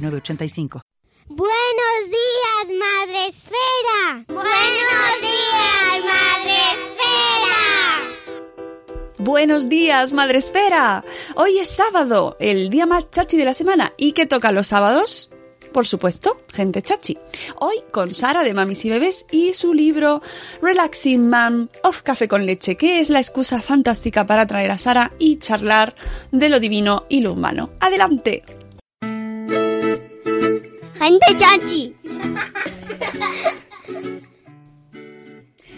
906985. Buenos días, Madre Esfera. Buenos días, Madre Esfera. Buenos días, Madre Esfera. Hoy es sábado, el día más chachi de la semana. ¿Y qué toca los sábados? Por supuesto, gente chachi. Hoy con Sara de Mamis y Bebés y su libro Relaxing Mom of Café con Leche, que es la excusa fantástica para traer a Sara y charlar de lo divino y lo humano. ¡Adelante!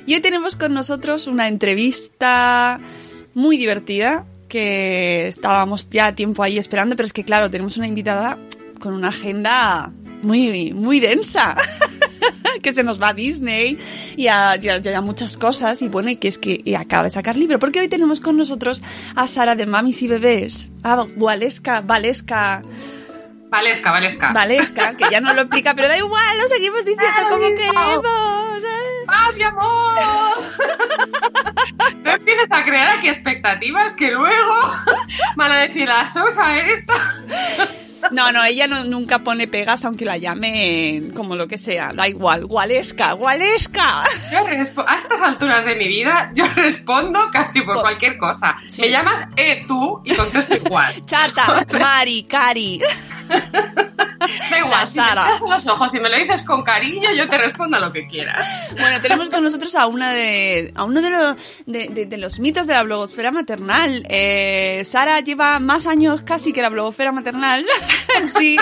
Y hoy tenemos con nosotros una entrevista muy divertida que estábamos ya tiempo ahí esperando, pero es que claro, tenemos una invitada con una agenda muy, muy densa. que se nos va a Disney y a, ya, ya muchas cosas y bueno, y que es que y acaba de sacar libro, porque hoy tenemos con nosotros a Sara de Mamis y Bebés, a Valesca, Valesca, Valesca, Valesca. Valesca, que ya no lo explica, pero da igual, lo seguimos diciendo como queremos. ¿eh? ¡Ah, mi amor! no empieces a crear aquí expectativas que luego van a decir la sosa esta. No, no, ella no, nunca pone pegas aunque la llamen como lo que sea, da igual, gualesca, gualesca. Yo a estas alturas de mi vida, yo respondo casi por cualquier cosa. Sí. Me llamas eh, tú y contesto igual. Chata, Mari, Cari. Da igual, si Sara. los ojos y me lo dices con cariño, yo te respondo a lo que quieras. Bueno, tenemos con nosotros a una de a uno de los de, de- de los mitos de la blogosfera maternal. Eh, Sara lleva más años casi que la blogosfera maternal en sí.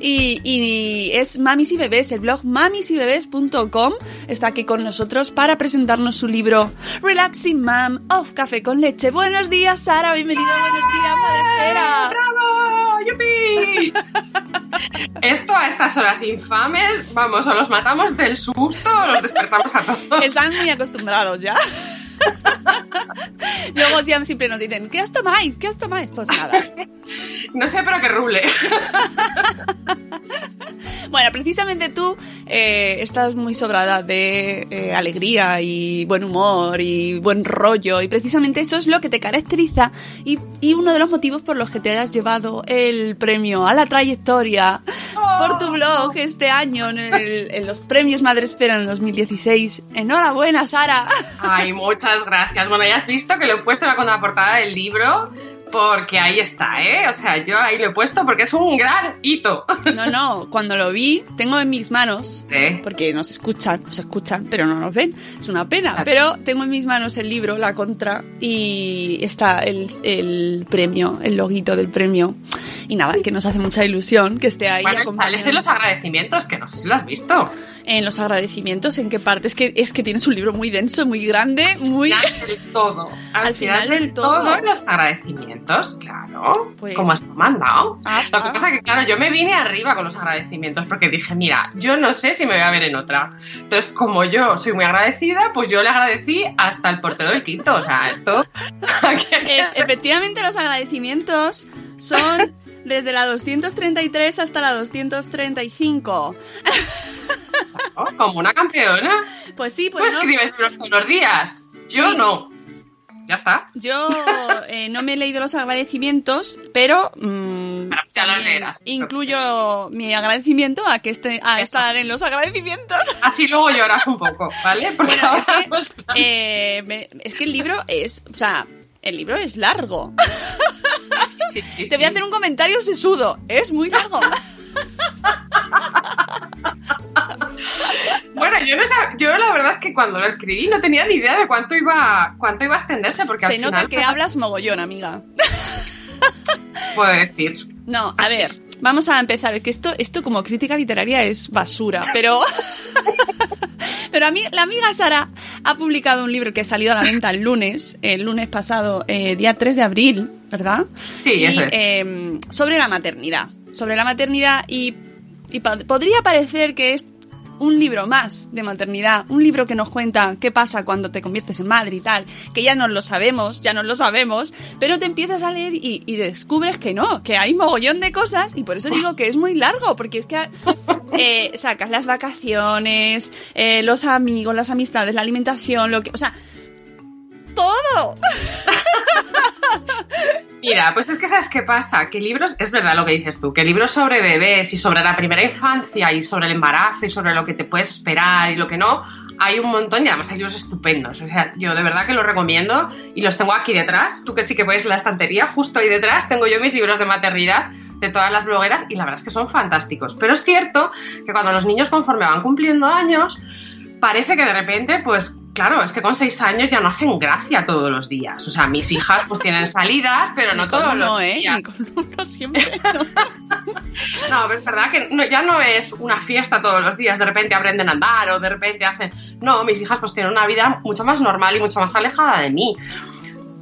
Y, y es Mamis y Bebés, el blog mamisybebés.com está aquí con nosotros para presentarnos su libro Relaxing Mom of Café con Leche. Buenos días, Sara, bienvenida, buenos días, Madre Esfera. ¡Bravo! Esto a estas horas infames, vamos, o los matamos del susto o los despertamos a todos. Están muy acostumbrados ya. Luego ya siempre nos dicen, ¿qué os tomáis? ¿Qué os tomáis? Pues nada. No sé, pero que ruble. Bueno, precisamente tú eh, estás muy sobrada de eh, alegría y buen humor y buen rollo y precisamente eso es lo que te caracteriza y, y uno de los motivos por los que te hayas llevado el premio a la trayectoria por tu blog este año en, el- en los premios Madre Espera en 2016. Enhorabuena, Sara. Ay, muchas gracias. Bueno, ya has visto que lo he puesto en la contraportada del libro porque ahí está, ¿eh? O sea, yo ahí lo he puesto porque es un gran hito. No, no, cuando lo vi, tengo en mis manos, ¿Eh? porque nos escuchan, nos escuchan, pero no nos ven, es una pena, Claro. pero tengo en mis manos el libro, la contra, y está el, el premio, el loguito del premio, y nada, que nos hace mucha ilusión que esté ahí Bueno, sales en los agradecimientos, que no sé si lo has visto. En los agradecimientos, ¿en qué parte? Es que, es que tienes un libro muy denso, muy grande, muy... Al final del todo. Al, Al final, del todo, los agradecimientos, claro. Pues- Como has mandado. Ah, Lo que ah. pasa que, claro, yo me vine arriba con los agradecimientos porque dije, mira, yo no sé si me voy a ver en otra. Entonces, como yo soy muy agradecida, pues yo le agradecí hasta el portero del quinto. O sea, esto. E- efectivamente, los agradecimientos son desde la 233 hasta la 235. Oh, como una campeona. Pues sí, Tú pues no. escribes libros todos los días. Yo Sí. no. Ya está. Yo eh, no me he leído los agradecimientos, pero mm, los también leerás. incluyo mi agradecimiento a que esté a Eso. estar en los agradecimitos. Así luego lloras un poco, ¿vale? Porque Bueno, es que, pues, eh, me- es que el libro es, o sea, el libro es largo. sí, sí, Te voy a hacer un comentario sesudo, es muy largo. Bueno, yo, no sab- yo la verdad es que cuando lo escribí no tenía ni idea de cuánto iba, cuánto iba a extenderse, porque Se al nota final, que hablas mogollón, amiga. puedo decir. No, a ver, vamos a empezar. Que esto, esto como crítica literaria es basura, pero. Pero a mí, la amiga Sara ha publicado un libro que ha salido a la venta el lunes, el lunes pasado, eh, día 3 de abril, ¿verdad? Sí, Y, eso es. eh, sobre la maternidad. Sobre la maternidad y, y pa- podría parecer que es un libro más de maternidad, un libro que nos cuenta qué pasa cuando te conviertes en madre y tal, que ya nos lo sabemos, ya nos lo sabemos, pero te empiezas a leer y, y descubres que no, que hay mogollón de cosas y por eso digo que es muy largo, porque es que eh, sacas las vacaciones, eh, los amigos, las amistades, la alimentación, lo que, o sea, todo. Mira, pues es que ¿sabes qué pasa? Que libros, es verdad lo que dices tú, que libros sobre bebés y sobre la primera infancia y sobre el embarazo y sobre lo que te puedes esperar y lo que no, hay un montón y además hay libros estupendos. O sea, yo de verdad que los recomiendo y los tengo aquí detrás. Tú que sí que ves la estantería, justo ahí detrás tengo yo mis libros de maternidad de todas las blogueras y la verdad es que son fantásticos. Pero es cierto que cuando los niños conforme van cumpliendo años, parece que de repente, pues claro, es que con seis años ya no hacen gracia todos los días. O sea, mis hijas pues tienen salidas, pero no todos uno, los ¿eh? días. Ni con uno siempre. no. No, pero es verdad que no- ya no es una fiesta todos los días, de repente aprenden a andar o de repente hacen... No, mis hijas pues tienen una vida mucho más normal y mucho más alejada de mí.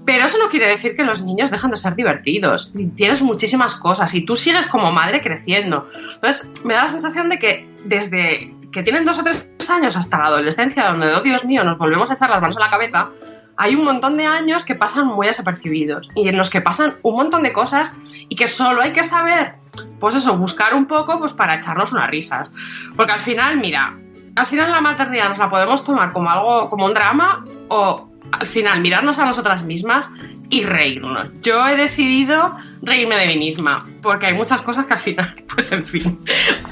Pero eso no quiere decir que los niños dejan de ser divertidos. Tienes muchísimas cosas y tú sigues como madre creciendo. Entonces, me da la sensación de que desde que tienen dos o tres años hasta la adolescencia, donde, oh Dios mío, nos volvemos a echar las manos a la cabeza, hay un montón de años que pasan muy desapercibidos y en los que pasan un montón de cosas y que solo hay que saber, pues eso, buscar un poco pues para echarnos unas risas. Porque al final, mira, al final la maternidad nos la podemos tomar como algo, como un drama o al final mirarnos a nosotras mismas y reírnos. Yo he decidido reírme de mí misma, porque hay muchas cosas que al final, pues en fin,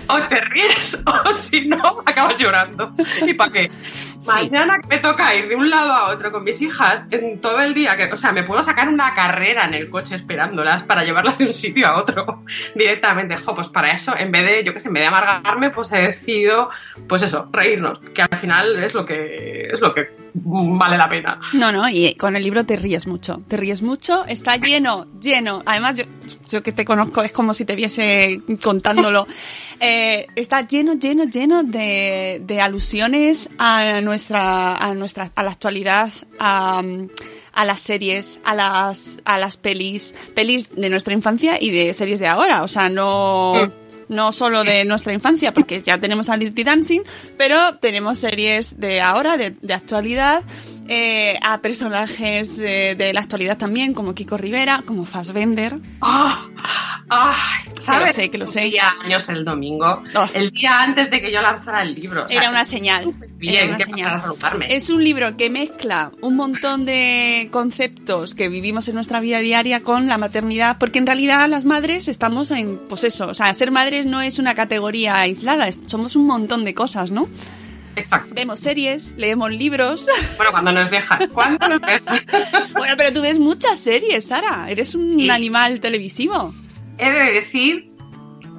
o te ríes o si no, acabas llorando. ¿Y para qué? Sí. Mañana que me toca ir de un lado a otro con mis hijas en todo el día, que, o sea, me puedo sacar una carrera en el coche esperándolas para llevarlas de un sitio a otro directamente. Jo, pues para eso, en vez de, yo qué sé, en vez de amargarme, pues he decidido, pues eso, reírnos, que al final es lo que es lo que vale la pena. No, no, y con el libro te ríes mucho, te ríes mucho, está lleno, lleno. Además, yo, yo que te conozco es como si te viese contándolo. Eh, está lleno, lleno, lleno de, de alusiones a nuestra, a nuestra, a la actualidad, a, a las series, a las, a las pelis, pelis de nuestra infancia y de series de ahora. O sea, no. Mm. No solo de nuestra infancia, porque ya tenemos a Dirty Dancing, pero tenemos series de ahora, de, de actualidad, eh, a personajes eh, de la actualidad también, como Kiko Rivera, como Fassbender. ¡Ah! ¡Ay! ¿Sabes? sé, que lo sé. Años el domingo, Oh. el día antes de que yo lanzara el libro. o sea, Era una señal. Bien, Era una que señal. a. Es un libro que mezcla un montón de conceptos que vivimos en nuestra vida diaria con la maternidad, porque en realidad las madres estamos en, pues eso, o sea, ser madres no es una categoría aislada, somos un montón de cosas, ¿no? Exacto. Vemos series, leemos libros. Bueno, cuando nos dejan. ¿Cuándo nos dejan? bueno, pero tú ves muchas series, Sara. Eres un Sí. animal televisivo. He de decir,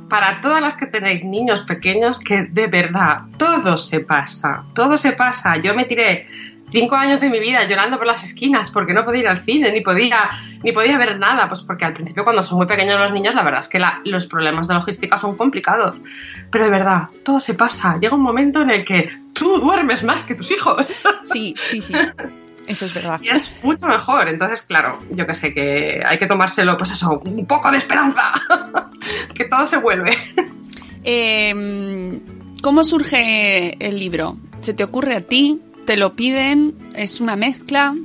para todas las que tenéis niños pequeños, que de verdad, todo se pasa. Todo se pasa. Yo me tiré cinco años de mi vida llorando por las esquinas porque no podía ir al cine, ni podía, ni podía ver nada. Pues porque al principio, cuando son muy pequeños los niños, la verdad es que la- los problemas de logística son complicados. Pero de verdad, todo se pasa. Llega un momento en el que tú duermes más que tus hijos. Sí, sí, sí. Eso es verdad. Y es mucho mejor. Entonces, claro, yo que sé, que hay que tomárselo, pues eso, un poco de esperanza. que todo se vuelve. Eh, ¿Cómo surge el libro? ¿Se te ocurre a ti? ¿Te lo piden? ¿Es una mezcla?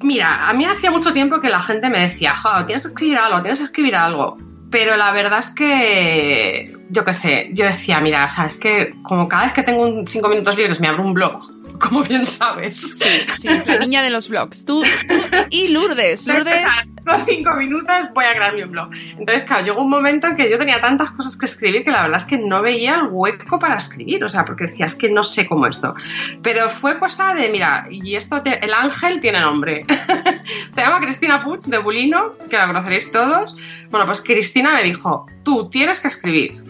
Mira, a mí hacía mucho tiempo que la gente me decía, jo, tienes que escribir algo, tienes que escribir algo. Pero la verdad es que, yo qué sé, yo decía, mira, o sea, es que como cada vez que tengo un cinco minutos libres me abro un blog como bien sabes. Sí, sí, es la niña de los blogs. Tú, y Lourdes. Lourdes. Los cinco minutos voy a crear mi blog. Entonces, claro, llegó un momento en que yo tenía tantas cosas que escribir que la verdad es que no veía el hueco para escribir. O sea, porque decía, es que no sé cómo esto. Pero fue cosa de, mira, y esto, el ángel tiene nombre. Se llama Cristina Puig de Bulino, que la conoceréis todos. Bueno, pues Cristina me dijo, tú tienes que escribir.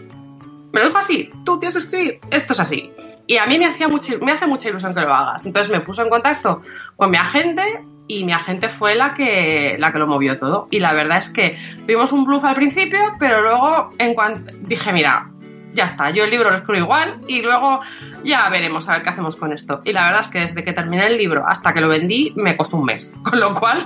Me lo dijo así, tú tienes que escribir, esto es así. Y a mí me, hacía mucho, me hace mucha ilusión que lo hagas. Entonces me puso en contacto con mi agente y mi agente fue la que, la que lo movió todo. Y la verdad es que vimos un bluff al principio, pero luego en cuanto dije, mira, ya está, yo el libro lo escribo igual y luego ya veremos a ver qué hacemos con esto. Y la verdad es que desde que terminé el libro hasta que lo vendí me costó un mes, con lo cual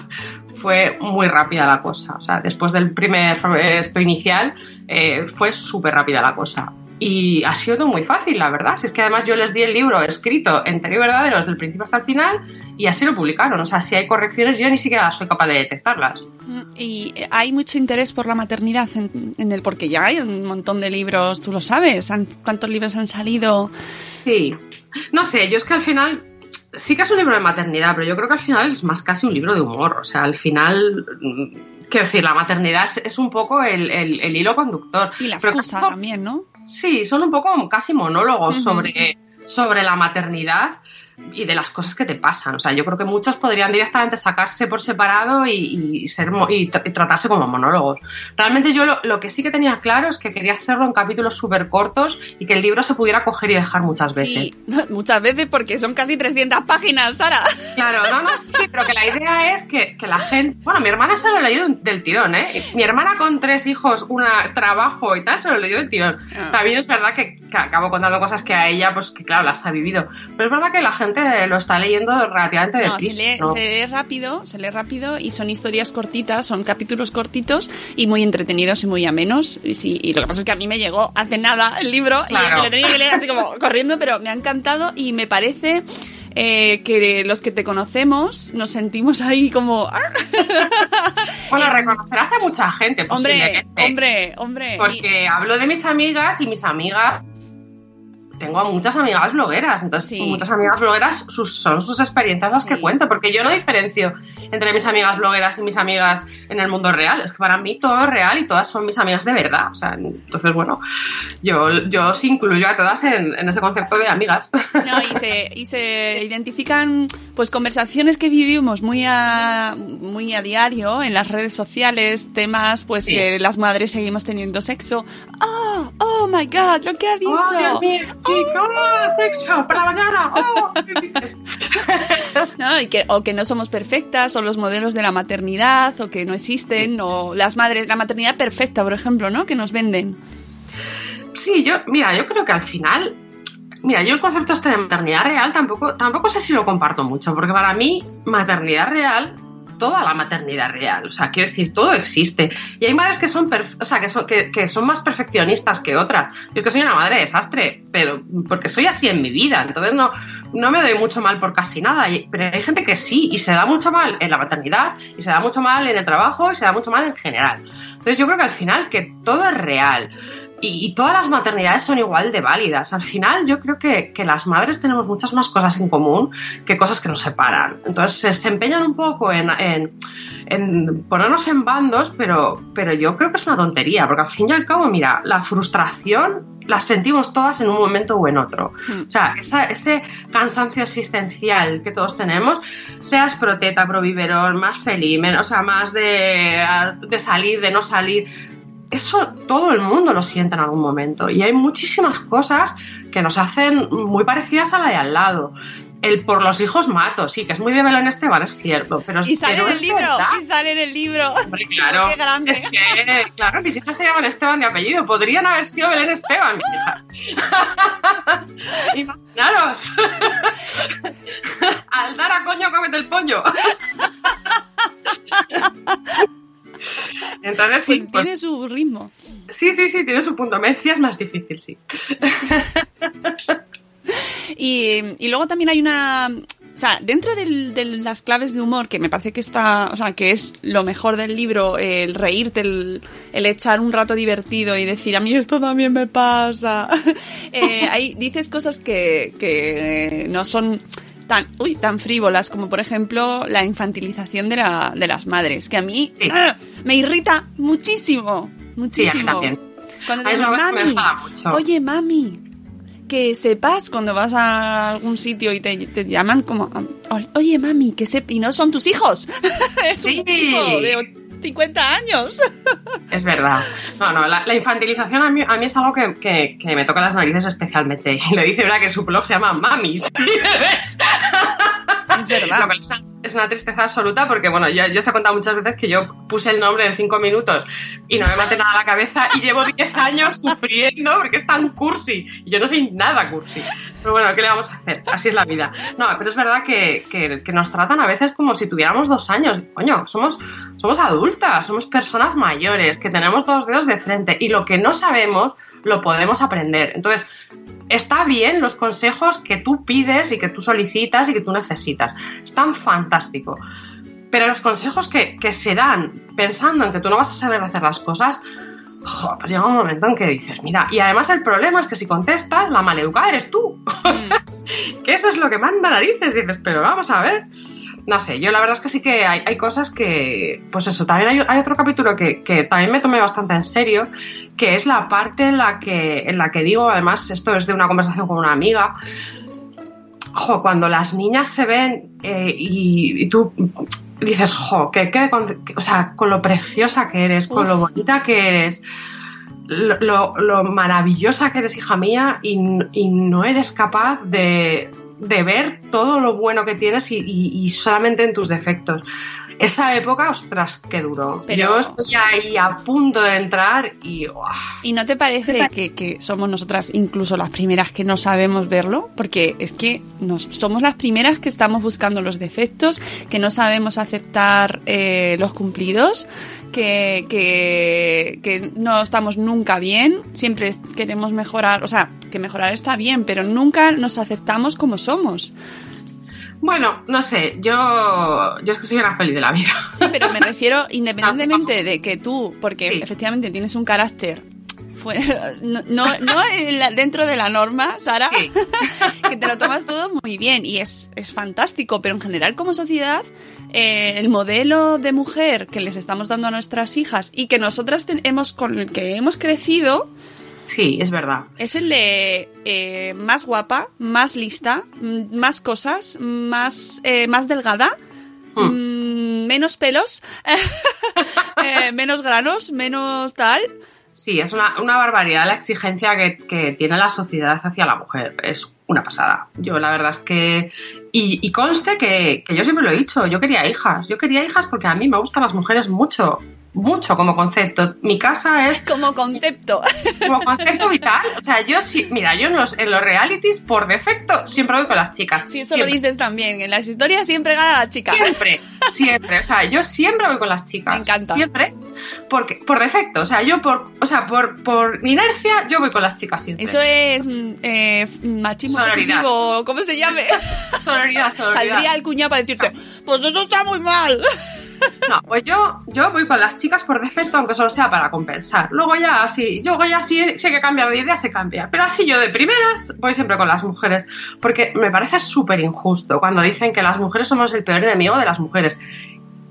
fue muy rápida la cosa. O sea, después del primer esto inicial eh, fue súper rápida la cosa. Y ha sido muy fácil, la verdad. Si es que además yo les di el libro escrito entero y verdadero desde el principio hasta el final y así lo publicaron. O sea, si hay correcciones yo ni siquiera soy capaz de detectarlas. Mm, y hay mucho interés por la maternidad en, el porque ya hay un montón de libros, tú lo sabes. ¿Cuántos libros han salido? Sí. No sé, yo es que al final sí que es un libro de maternidad, pero yo creo que al final es más casi un libro de humor. O sea, al final mm, quiero decir, la maternidad es, un poco el, hilo conductor. Y la excusa también, ¿no? Sí, son un poco casi monólogos sobre, sobre la maternidad y de las cosas que te pasan. O sea, yo creo que muchos podrían directamente sacarse por separado y, ser, y, tratarse como monólogos. Realmente yo lo, que sí que tenía claro es que quería hacerlo en capítulos súper cortos y que el libro se pudiera coger y dejar muchas veces. Sí, muchas veces porque son casi 300 páginas, Sara. Claro, no, no, sí, pero que la idea es que, la gente... Bueno, mi hermana se lo leyó del tirón, ¿eh? Mi hermana con tres hijos, un trabajo y tal, se lo leyó del tirón. Ah. También es verdad que, que acabo contando cosas que a ella, pues que claro, las ha vivido. Pero es verdad que la gente lo está leyendo relativamente deprisa. No, se lee, rápido, se lee rápido y son historias cortitas, son capítulos cortitos y muy entretenidos y muy amenos. Y, sí, y lo que pasa es que a mí me llegó hace nada el libro y lo tenía que leer así como corriendo, pero me ha encantado y me parece... Eh, que los que te conocemos nos sentimos ahí como... bueno, reconocerás a mucha gente. Hombre, hombre, hombre. Porque hablo de mis amigas y mis amigas tengo muchas amigas blogueras, entonces muchas amigas blogueras son sus experiencias las que cuento, porque yo no diferencio entre mis amigas blogueras y mis amigas en el mundo real, es que para mí todo es real y todas son mis amigas de verdad, o sea, entonces bueno, yo, yo sí incluyo a todas en, ese concepto de amigas. No, y se, y se identifican pues conversaciones que vivimos muy a, muy a diario en las redes sociales, temas pues que las madres seguimos teniendo sexo. Oh, oh my god, lo que ha dicho. Oh, ¡Oh, sexo! ¡Para mañana! ¡Oh! no, y que, o que no somos perfectas, o los modelos de la maternidad, o que no existen, o las madres, la maternidad perfecta, por ejemplo, ¿no? Que nos venden. Sí, yo, mira, yo creo que al final Mira, yo el concepto este de maternidad real tampoco, tampoco sé si lo comparto mucho, porque para mí maternidad real toda la maternidad real. O sea, quiero decir, todo existe. Y hay madres que son, o sea, que son, que, son más perfeccionistas que otras. Yo que soy una madre desastre, pero porque soy así en mi vida. Entonces no, no me doy mucho mal por casi nada. Pero hay gente que sí, y se da mucho mal en la maternidad, y se da mucho mal en el trabajo, y se da mucho mal en general. Entonces yo creo que al final que todo es real y, todas las maternidades son igual de válidas. Al final yo creo que, las madres tenemos muchas más cosas en común que cosas que nos separan. Entonces se empeñan un poco en, en, ponernos en bandos, pero, pero yo creo que es una tontería, porque al fin y al cabo, mira, la frustración la sentimos todas en un momento o en otro. Hmm. O sea, ese cansancio existencial que todos tenemos, seas proteta, proviverón, más feliz, menos, o sea, más de, de salir, de no salir, eso todo el mundo lo siente en algún momento y hay muchísimas cosas que nos hacen muy parecidas a la de al lado. El por los hijos mato, sí, que es muy de Belén Esteban, es cierto, pero Y sale en el libro, y sale en el libro. claro, Qué grande. Es que, claro, mis hijas se llaman Esteban de apellido, podrían haber sido Belén Esteban, mis hijas. Imaginaros. Al dar a coño, cómete el pollo. Entonces, sí, pues, pues tiene su ritmo. Sí, sí, sí, tiene su punto. Mencia es más difícil, sí. y, luego también hay una O sea, dentro del- de las claves de humor, que me parece que está, o sea, que es lo mejor del libro, el reírte, el, el echar un rato divertido y decir, a mí esto también me pasa. eh, ahí dices cosas que, que no son tan, uy, tan frívolas como, por ejemplo, la infantilización de, la, de las madres, que a mí Sí. ¡ah! me irrita muchísimo, muchísimo. Cuando A mí dicen, es una cosa que me mami, enfada mucho". oye, mami, que sepas cuando vas a algún sitio y te, te llaman como, oye, mami, que se... Y no son tus hijos. es Sí. un tipo de 50 años. Es verdad. No, no, la, la infantilización a mí, a mí es algo que, que- que me toca las narices especialmente. Y lo dice una que su blog se llama Mamis. Es verdad. Cual es una- es una tristeza absoluta porque, bueno, yo, yo os he contado muchas veces que yo puse el nombre en cinco minutos y no me maté nada la cabeza y llevo 10 años sufriendo porque es tan cursi. Y yo no soy nada cursi. Pero bueno, ¿qué le vamos a hacer? Así es la vida. No, pero es verdad que, que- que nos tratan a veces como si tuviéramos dos años. Coño, somos, somos adultas, somos personas mayores que tenemos dos dedos de frente y lo que no sabemos lo podemos aprender. Entonces, está bien los consejos que tú pides y que tú solicitas y que tú necesitas. Están fantástico. Pero los consejos que, que se dan pensando en que tú no vas a saber hacer las cosas, jo, pues llega un momento en que dices, mira, y además el problema es que si contestas, la maleducada eres tú. O sea, que eso es lo que manda narices. Dices, pero vamos a ver. No sé, yo la verdad es que sí que hay, hay cosas que, pues eso, también hay, hay otro capítulo que, que también me tomé bastante en serio, que es la parte en la que, en la que digo, además, esto es de una conversación con una amiga, jo, cuando las niñas se ven eh, y, y tú dices, jo, que, que con, que- o sea, con lo preciosa que eres, con lo bonita que eres, lo, lo- lo maravillosa que eres, hija mía, y, y no eres capaz de, de ver todo lo bueno que tienes y, y- y solamente en tus defectos. Esa época, ostras, qué duro. Pero- Yo estoy ahí a punto de entrar y... ¡guau! ¿Y no te parece que, que somos nosotras incluso las primeras que no sabemos verlo? Porque es que nos, somos las primeras que estamos buscando los defectos, que no sabemos aceptar eh, los cumplidos, que, que, que no estamos nunca bien, siempre queremos mejorar, o sea, que mejorar está bien, pero nunca nos aceptamos como somos. Bueno, no sé, yo, yo es que soy una feliz de la vida. Sí, pero me refiero independientemente de que tú, porque Sí. efectivamente tienes un carácter fuera, no, no, dentro de la norma, Sara, Sí. que te lo tomas todo muy bien y es, es fantástico, pero en general como sociedad, eh, el modelo de mujer que les estamos dando a nuestras hijas y que nosotras hemos, con el que hemos crecido, Sí, es verdad. es el de eh, más guapa, más lista, más cosas, más, eh, más delgada, Hmm. mm, menos pelos, eh, menos granos, menos tal. Sí, es una, una barbaridad la exigencia que, que tiene la sociedad hacia la mujer. Es una pasada. Yo la verdad es que... Y, y conste que, que yo siempre lo he dicho, yo quería hijas. Yo quería hijas porque a mí me gustan las mujeres mucho. Mucho como concepto. Mi casa es Como concepto. como concepto vital. O sea, yo sí... Mira, yo en los, en los realities, por defecto, siempre voy con las chicas. Sí, eso Siempre. lo dices también. En las historias siempre gana la chica. Siempre, siempre. O sea, yo siempre voy con las chicas. Me encanta. Siempre. Porque, por defecto. O sea, yo por, o sea, por, por inercia, yo voy con las chicas siempre. Eso es eh, machismo Sororidad. positivo, ¿cómo se llame? Sororidad. Saldría el cuñado para decirte, pues eso está muy mal. No, pues yo, yo voy con las chicas por defecto, aunque solo sea para compensar. Luego ya, si, luego ya si hay que cambiar de idea, se cambia. Pero así yo de primeras voy siempre con las mujeres. Porque me parece súper injusto cuando dicen que las mujeres somos el peor enemigo de las mujeres.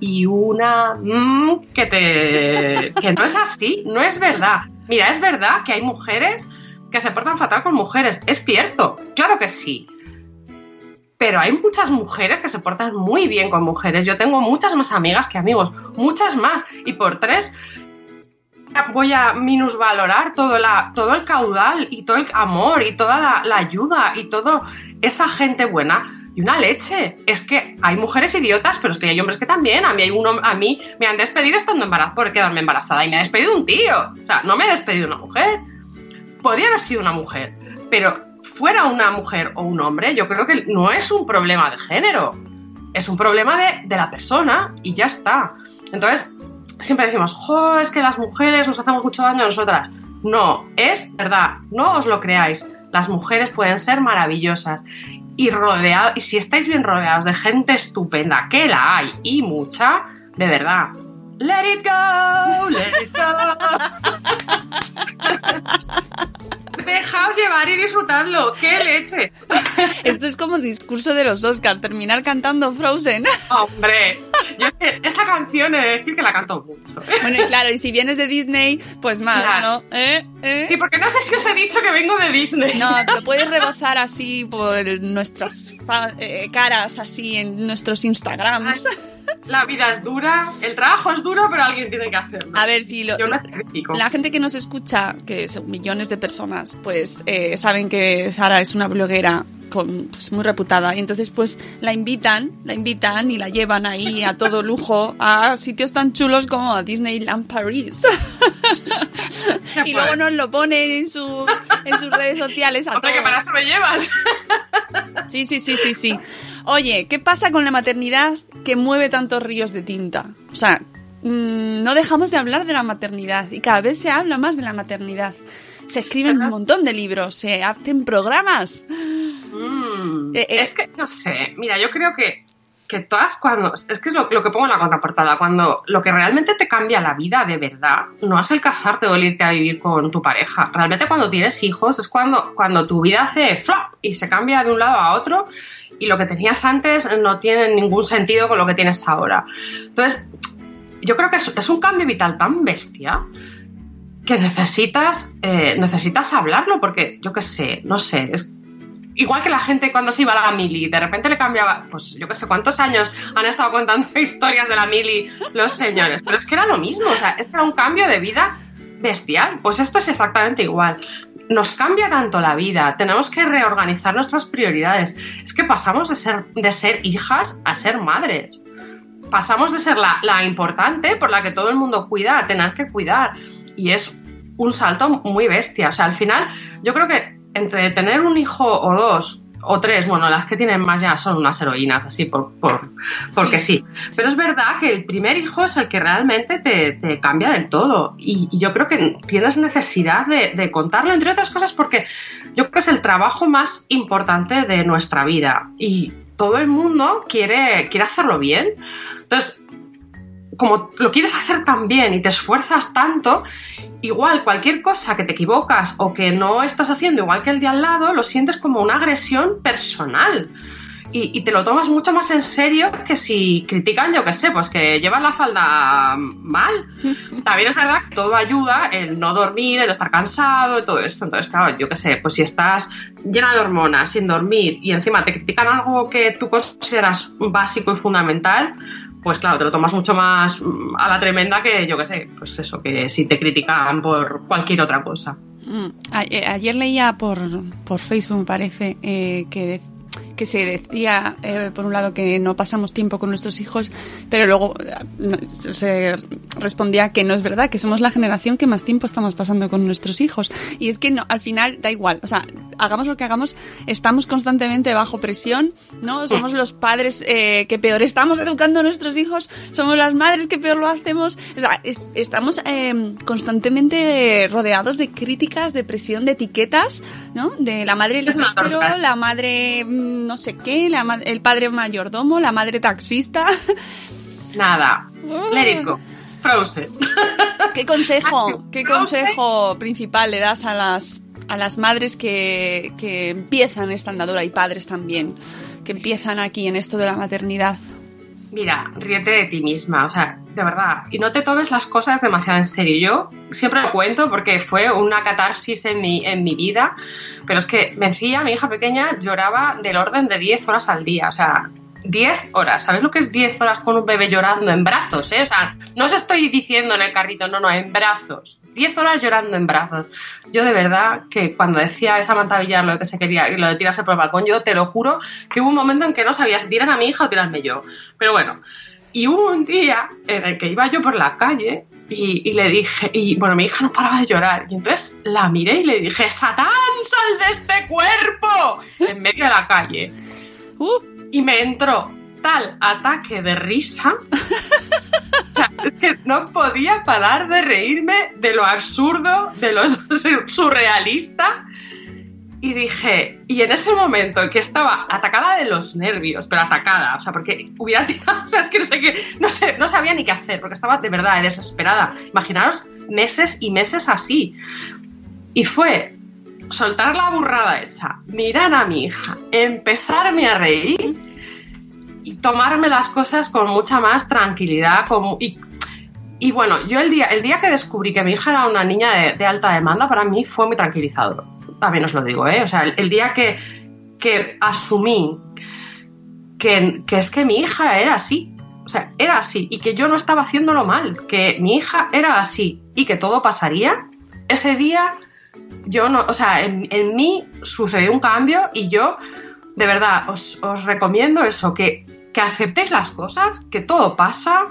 Y una mm, que te. que no es así, no es verdad. Mira, es verdad que hay mujeres que se portan fatal con mujeres. Es cierto, claro que sí. Pero hay muchas mujeres que se portan muy bien con mujeres. Yo tengo muchas más amigas que amigos, muchas más. Y por tres voy a minusvalorar todo, el caudal y todo el amor y toda la, la ayuda y toda esa gente buena. Y una leche. Es que hay mujeres idiotas, pero es que hay hombres que también. A mí, hay uno, a mí me han despedido estando embarazada por quedarme embarazada y me ha despedido un tío. O sea, no me ha despedido una mujer. Podría haber sido una mujer, pero fuera una mujer o un hombre, yo creo que no es un problema de género. Es un problema de, de la persona y ya está. Entonces, siempre decimos, jo, es que las mujeres nos hacemos mucho daño a nosotras. No, es verdad, no os lo creáis. las mujeres pueden ser maravillosas. Y, rodeado, y si estáis bien rodeados de gente estupenda, que la hay y mucha, de verdad, let it go, let it go. Dejaos llevar y disfrutarlo. ¡Qué leche! Esto es como discurso de los Oscars, terminar cantando Frozen. Hombre, yo es que esa canción he de decir que la canto mucho. Bueno, y claro, y si vienes de Disney, pues más, Claro. ¿no? ¿Eh? ¿Eh? Sí, porque no sé si os he dicho que vengo de Disney. No, lo puedes rebozar así por el- nuestras eh, caras, así en nuestros Instagrams. La vida es dura, el trabajo es duro, pero alguien tiene que hacerlo. A ver si lo, Yo sacrifico. la gente que nos escucha, que son millones de personas, pues eh, saben que Sara es una bloguera con, pues, muy reputada y entonces pues la invitan, la invitan y la llevan ahí a todo lujo a sitios tan chulos como a Disneyland Paris. y luego nos lo ponen en sus, en sus redes sociales a Hombre, que todos. para eso me llevan. Sí, sí, sí, sí, sí. Oye, ¿qué pasa con la maternidad que mueve tantos ríos de tinta? O sea, mm, no dejamos de hablar de la maternidad y cada vez se habla más de la maternidad. Se escriben un montón de libros, se hacen programas. Eh, eh. Es que, no sé, mira, yo creo que, que todas cuando... Es que es lo, que pongo en la contraportada. Cuando lo que realmente te cambia la vida de verdad no es el casarte o el irte a vivir con tu pareja. Realmente cuando tienes hijos es cuando, cuando tu vida hace flop y se cambia de un lado a otro y lo que tenías antes no tiene ningún sentido con lo que tienes ahora. Entonces, yo creo que es, es un cambio vital tan bestia que necesitas, eh, necesitas hablarlo porque, yo qué sé, no sé, es igual que la gente cuando se iba a la mili, de repente le cambiaba, pues yo qué sé cuántos años han estado contando historias de la mili los señores, pero es que era lo mismo, o sea, es que era un cambio de vida bestial, pues esto es exactamente igual. Nos cambia tanto la vida, tenemos que reorganizar nuestras prioridades. Es que pasamos de ser, de ser hijas a ser madres. Pasamos de ser la, la importante por la que todo el mundo cuida a tener que cuidar. Y es un salto muy bestia. O sea, al final, yo creo que entre tener un hijo o dos o tres, bueno, las que tienen más ya son unas heroínas, así por, por porque sí. Pero es verdad que el primer hijo es el que realmente te, te cambia del todo. Y, y yo creo que tienes necesidad de, de contarlo, entre otras cosas, porque yo creo que es el trabajo más importante de nuestra vida. Y todo el mundo quiere, quiere hacerlo bien. Entonces, como lo quieres hacer tan bien y te esfuerzas tanto, igual cualquier cosa que te equivocas o que no estás haciendo igual que el de al lado, lo sientes como una agresión personal. Y, y te lo tomas mucho más en serio que si critican, yo que sé, pues que llevas la falda mal. También es verdad que todo ayuda, el no dormir, el estar cansado y todo esto. Entonces, claro, yo que sé, pues si estás llena de hormonas, sin dormir y encima te critican algo que tú consideras básico y fundamental, pues claro, te lo tomas mucho más mm, a la tremenda que yo que sé, pues eso, que si te critican por cualquier otra cosa. Mm, eh, Ayer leía por, por Facebook, me parece, eh, que, que se decía, eh, por un lado, que no pasamos tiempo con nuestros hijos, pero luego eh, se respondía que no es verdad, que somos la generación que más tiempo estamos pasando con nuestros hijos. Y es que no, al final da igual, o sea, hagamos lo que hagamos, estamos constantemente bajo presión, ¿no? Somos los padres eh, que peor estamos educando a nuestros hijos, somos las madres que peor lo hacemos, o sea, es- estamos eh, constantemente rodeados de críticas, de presión, de etiquetas, ¿no? De la madre helicóptero, la madre mm, no sé qué, la ma- el padre mayordomo, la madre taxista. Nada, let it go. Frozen. ¿Qué consejo, qué No sé. consejo principal le das a las a las madres que, que empiezan esta andadura y padres también, que empiezan aquí en esto de la maternidad? Mira, ríete de ti misma, o sea, de verdad, y no te tomes las cosas demasiado en serio. Yo siempre lo cuento porque fue una catarsis en mi, en mi vida, pero es que me decía, mi hija pequeña lloraba del orden de 10 horas al día, o sea, 10 horas. ¿Sabes lo que es 10 horas con un bebé llorando en brazos? Eh? O sea, no os estoy diciendo en el carrito, no, no, en brazos. 10 horas llorando en brazos. Yo de verdad que cuando decía esa Villar lo que se quería, lo de tirarse por el balcón, yo te lo juro que hubo un momento en que no sabía si tirar a mi hija o tirarme yo. Pero bueno, y hubo un día en el que iba yo por la calle y, y le dije, y bueno, mi hija no paraba de llorar. Y entonces la miré y le dije, Satán, sal de este cuerpo, en medio de la calle. Uh, Y me entró tal ataque de risa. Que no podía parar de reírme de lo absurdo, de lo surrealista. y dije, y en ese momento que estaba atacada de los nervios, pero atacada, o sea, porque hubiera tirado, o sea, es que no sé qué, no sé, no sabía ni qué hacer, porque estaba de verdad desesperada. Imaginaros meses y meses así. Y fue soltar la burrada esa, mirar a mi hija, empezarme a reír tomarme las cosas con mucha más tranquilidad. Como, y, bueno, yo el día, el día que descubrí que mi hija era una niña de, alta demanda, para mí fue muy tranquilizador. También os lo digo, ¿eh? O sea, el, el día que, que asumí que, que es que mi hija era así, o sea, era así y que yo no estaba haciéndolo mal, que mi hija era así y que todo pasaría, ese día yo no, o sea, en, en mí sucedió un cambio y yo, de verdad, os, os recomiendo eso, que, que, aceptéis las cosas, que todo pasa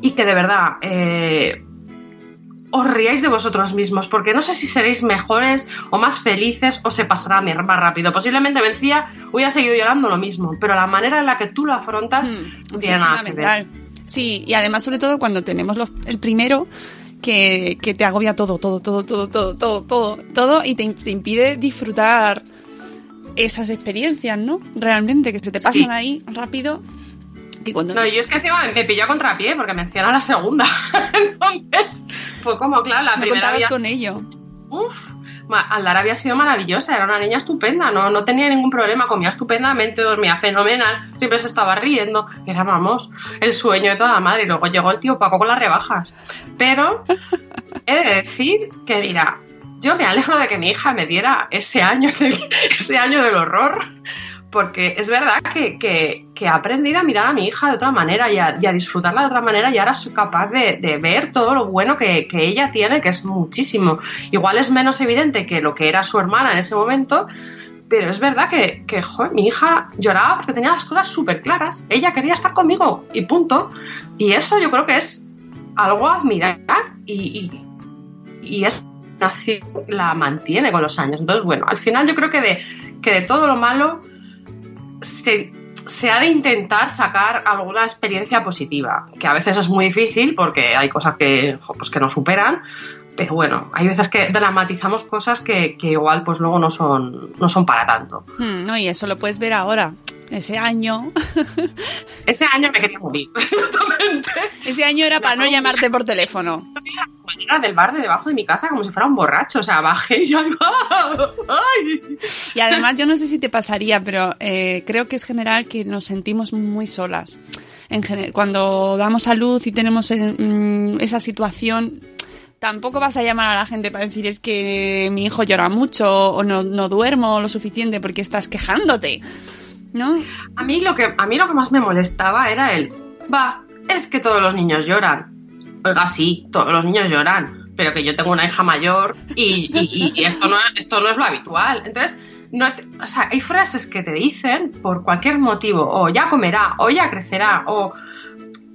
y que de verdad eh, os riáis de vosotros mismos, porque no sé si seréis mejores o más felices o se pasará más rápido. Posiblemente vencía, hubiera seguido llorando lo mismo, pero la manera en la que tú lo afrontas es tiene nada que fundamental. ver. Sí, y además sobre todo cuando tenemos los- el primero que, que te agobia todo, todo, todo, todo, todo, todo, todo, todo y te, te impide disfrutar esas experiencias, ¿no? Realmente, que se te pasan Sí. ahí rápido. Que cuando No, yo es que encima me pilló a contrapié porque menciona la segunda. Entonces, fue como, claro, la no primera contabas había- con ello. Uf, Aldara había sido maravillosa, era una niña estupenda, no, no tenía ningún problema, comía estupendamente, dormía fenomenal, siempre se estaba riendo, era, vamos, el sueño de toda la madre. Y luego llegó el tío Paco con las rebajas. Pero he de decir que, mira, yo me alegro de que mi hija me diera ese año, del- ese año del horror, porque es verdad que, que- que he aprendido a mirar a mi hija de otra manera y a, disfrutarla de otra manera y ahora soy capaz de, de ver todo lo bueno que, que ella tiene, que es muchísimo. Igual es menos evidente que lo que era su hermana en ese momento, pero es verdad que, mi hija lloraba porque tenía las cosas súper claras. Ella quería estar conmigo y punto. Y eso yo creo que es algo a admirar y, y es la mantiene con los años. Entonces, bueno, al final yo creo que de, que de todo lo malo se, se ha de intentar sacar alguna experiencia positiva, que a veces es muy difícil porque hay cosas que, pues que nos superan, pero bueno, hay veces que dramatizamos cosas que, que igual pues luego no son, no son para tanto. Hmm, no, y eso lo puedes ver ahora. Ese año. Ese año me quería morir. Ese año era para No, llamarte por teléfono. Era del bar de debajo de mi casa como si fuera un borracho, o sea, bajé y yo. ¡Ay! Y además, yo no sé si te pasaría, pero eh, creo que es general que nos sentimos muy solas. En gene- cuando damos a luz y tenemos eh, mm, esa situación, tampoco vas a llamar a la gente para decir es que mi hijo llora mucho o no, no duermo lo suficiente porque estás quejándote. ¿No? A mí lo que a mí lo que más me molestaba era el va, es que todos los niños lloran. Oiga, sí, todos los niños lloran, pero que yo tengo una hija mayor y, esto no esto no es lo habitual. Entonces, no o sea, hay frases que te dicen por cualquier motivo, o ya comerá, o ya crecerá, o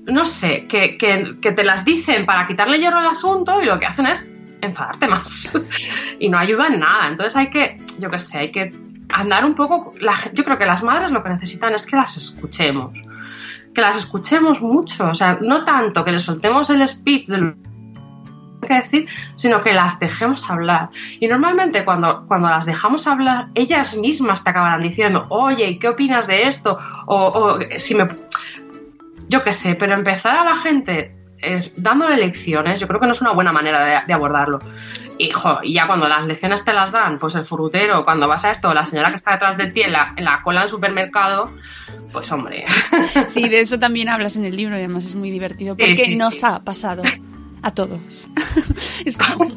no sé, que, que- te las dicen para quitarle hierro al asunto y lo que hacen es enfadarte más y no ayuda en nada. Entonces hay que, yo qué sé, hay que andar un poco. la yo creo que las madres lo que necesitan es que las escuchemos, que las escuchemos mucho, o sea, no tanto que les soltemos el speech de lo que decir, sino que las dejemos hablar. Y normalmente cuando, cuando las dejamos hablar, ellas mismas te acabarán diciendo, oye, ¿qué opinas de esto? O, o si me yo qué sé, pero empezar a la gente es, dándole lecciones, yo creo que no es una buena manera de, abordarlo. Y, jo, y ya cuando las lecciones te las dan, pues el frutero, cuando vas a esto, la señora que está detrás de ti en la, en la cola del supermercado, pues hombre. Sí, de eso también hablas en el libro y además es muy divertido Sí, porque sí, nos sí. ha pasado a todos. es como,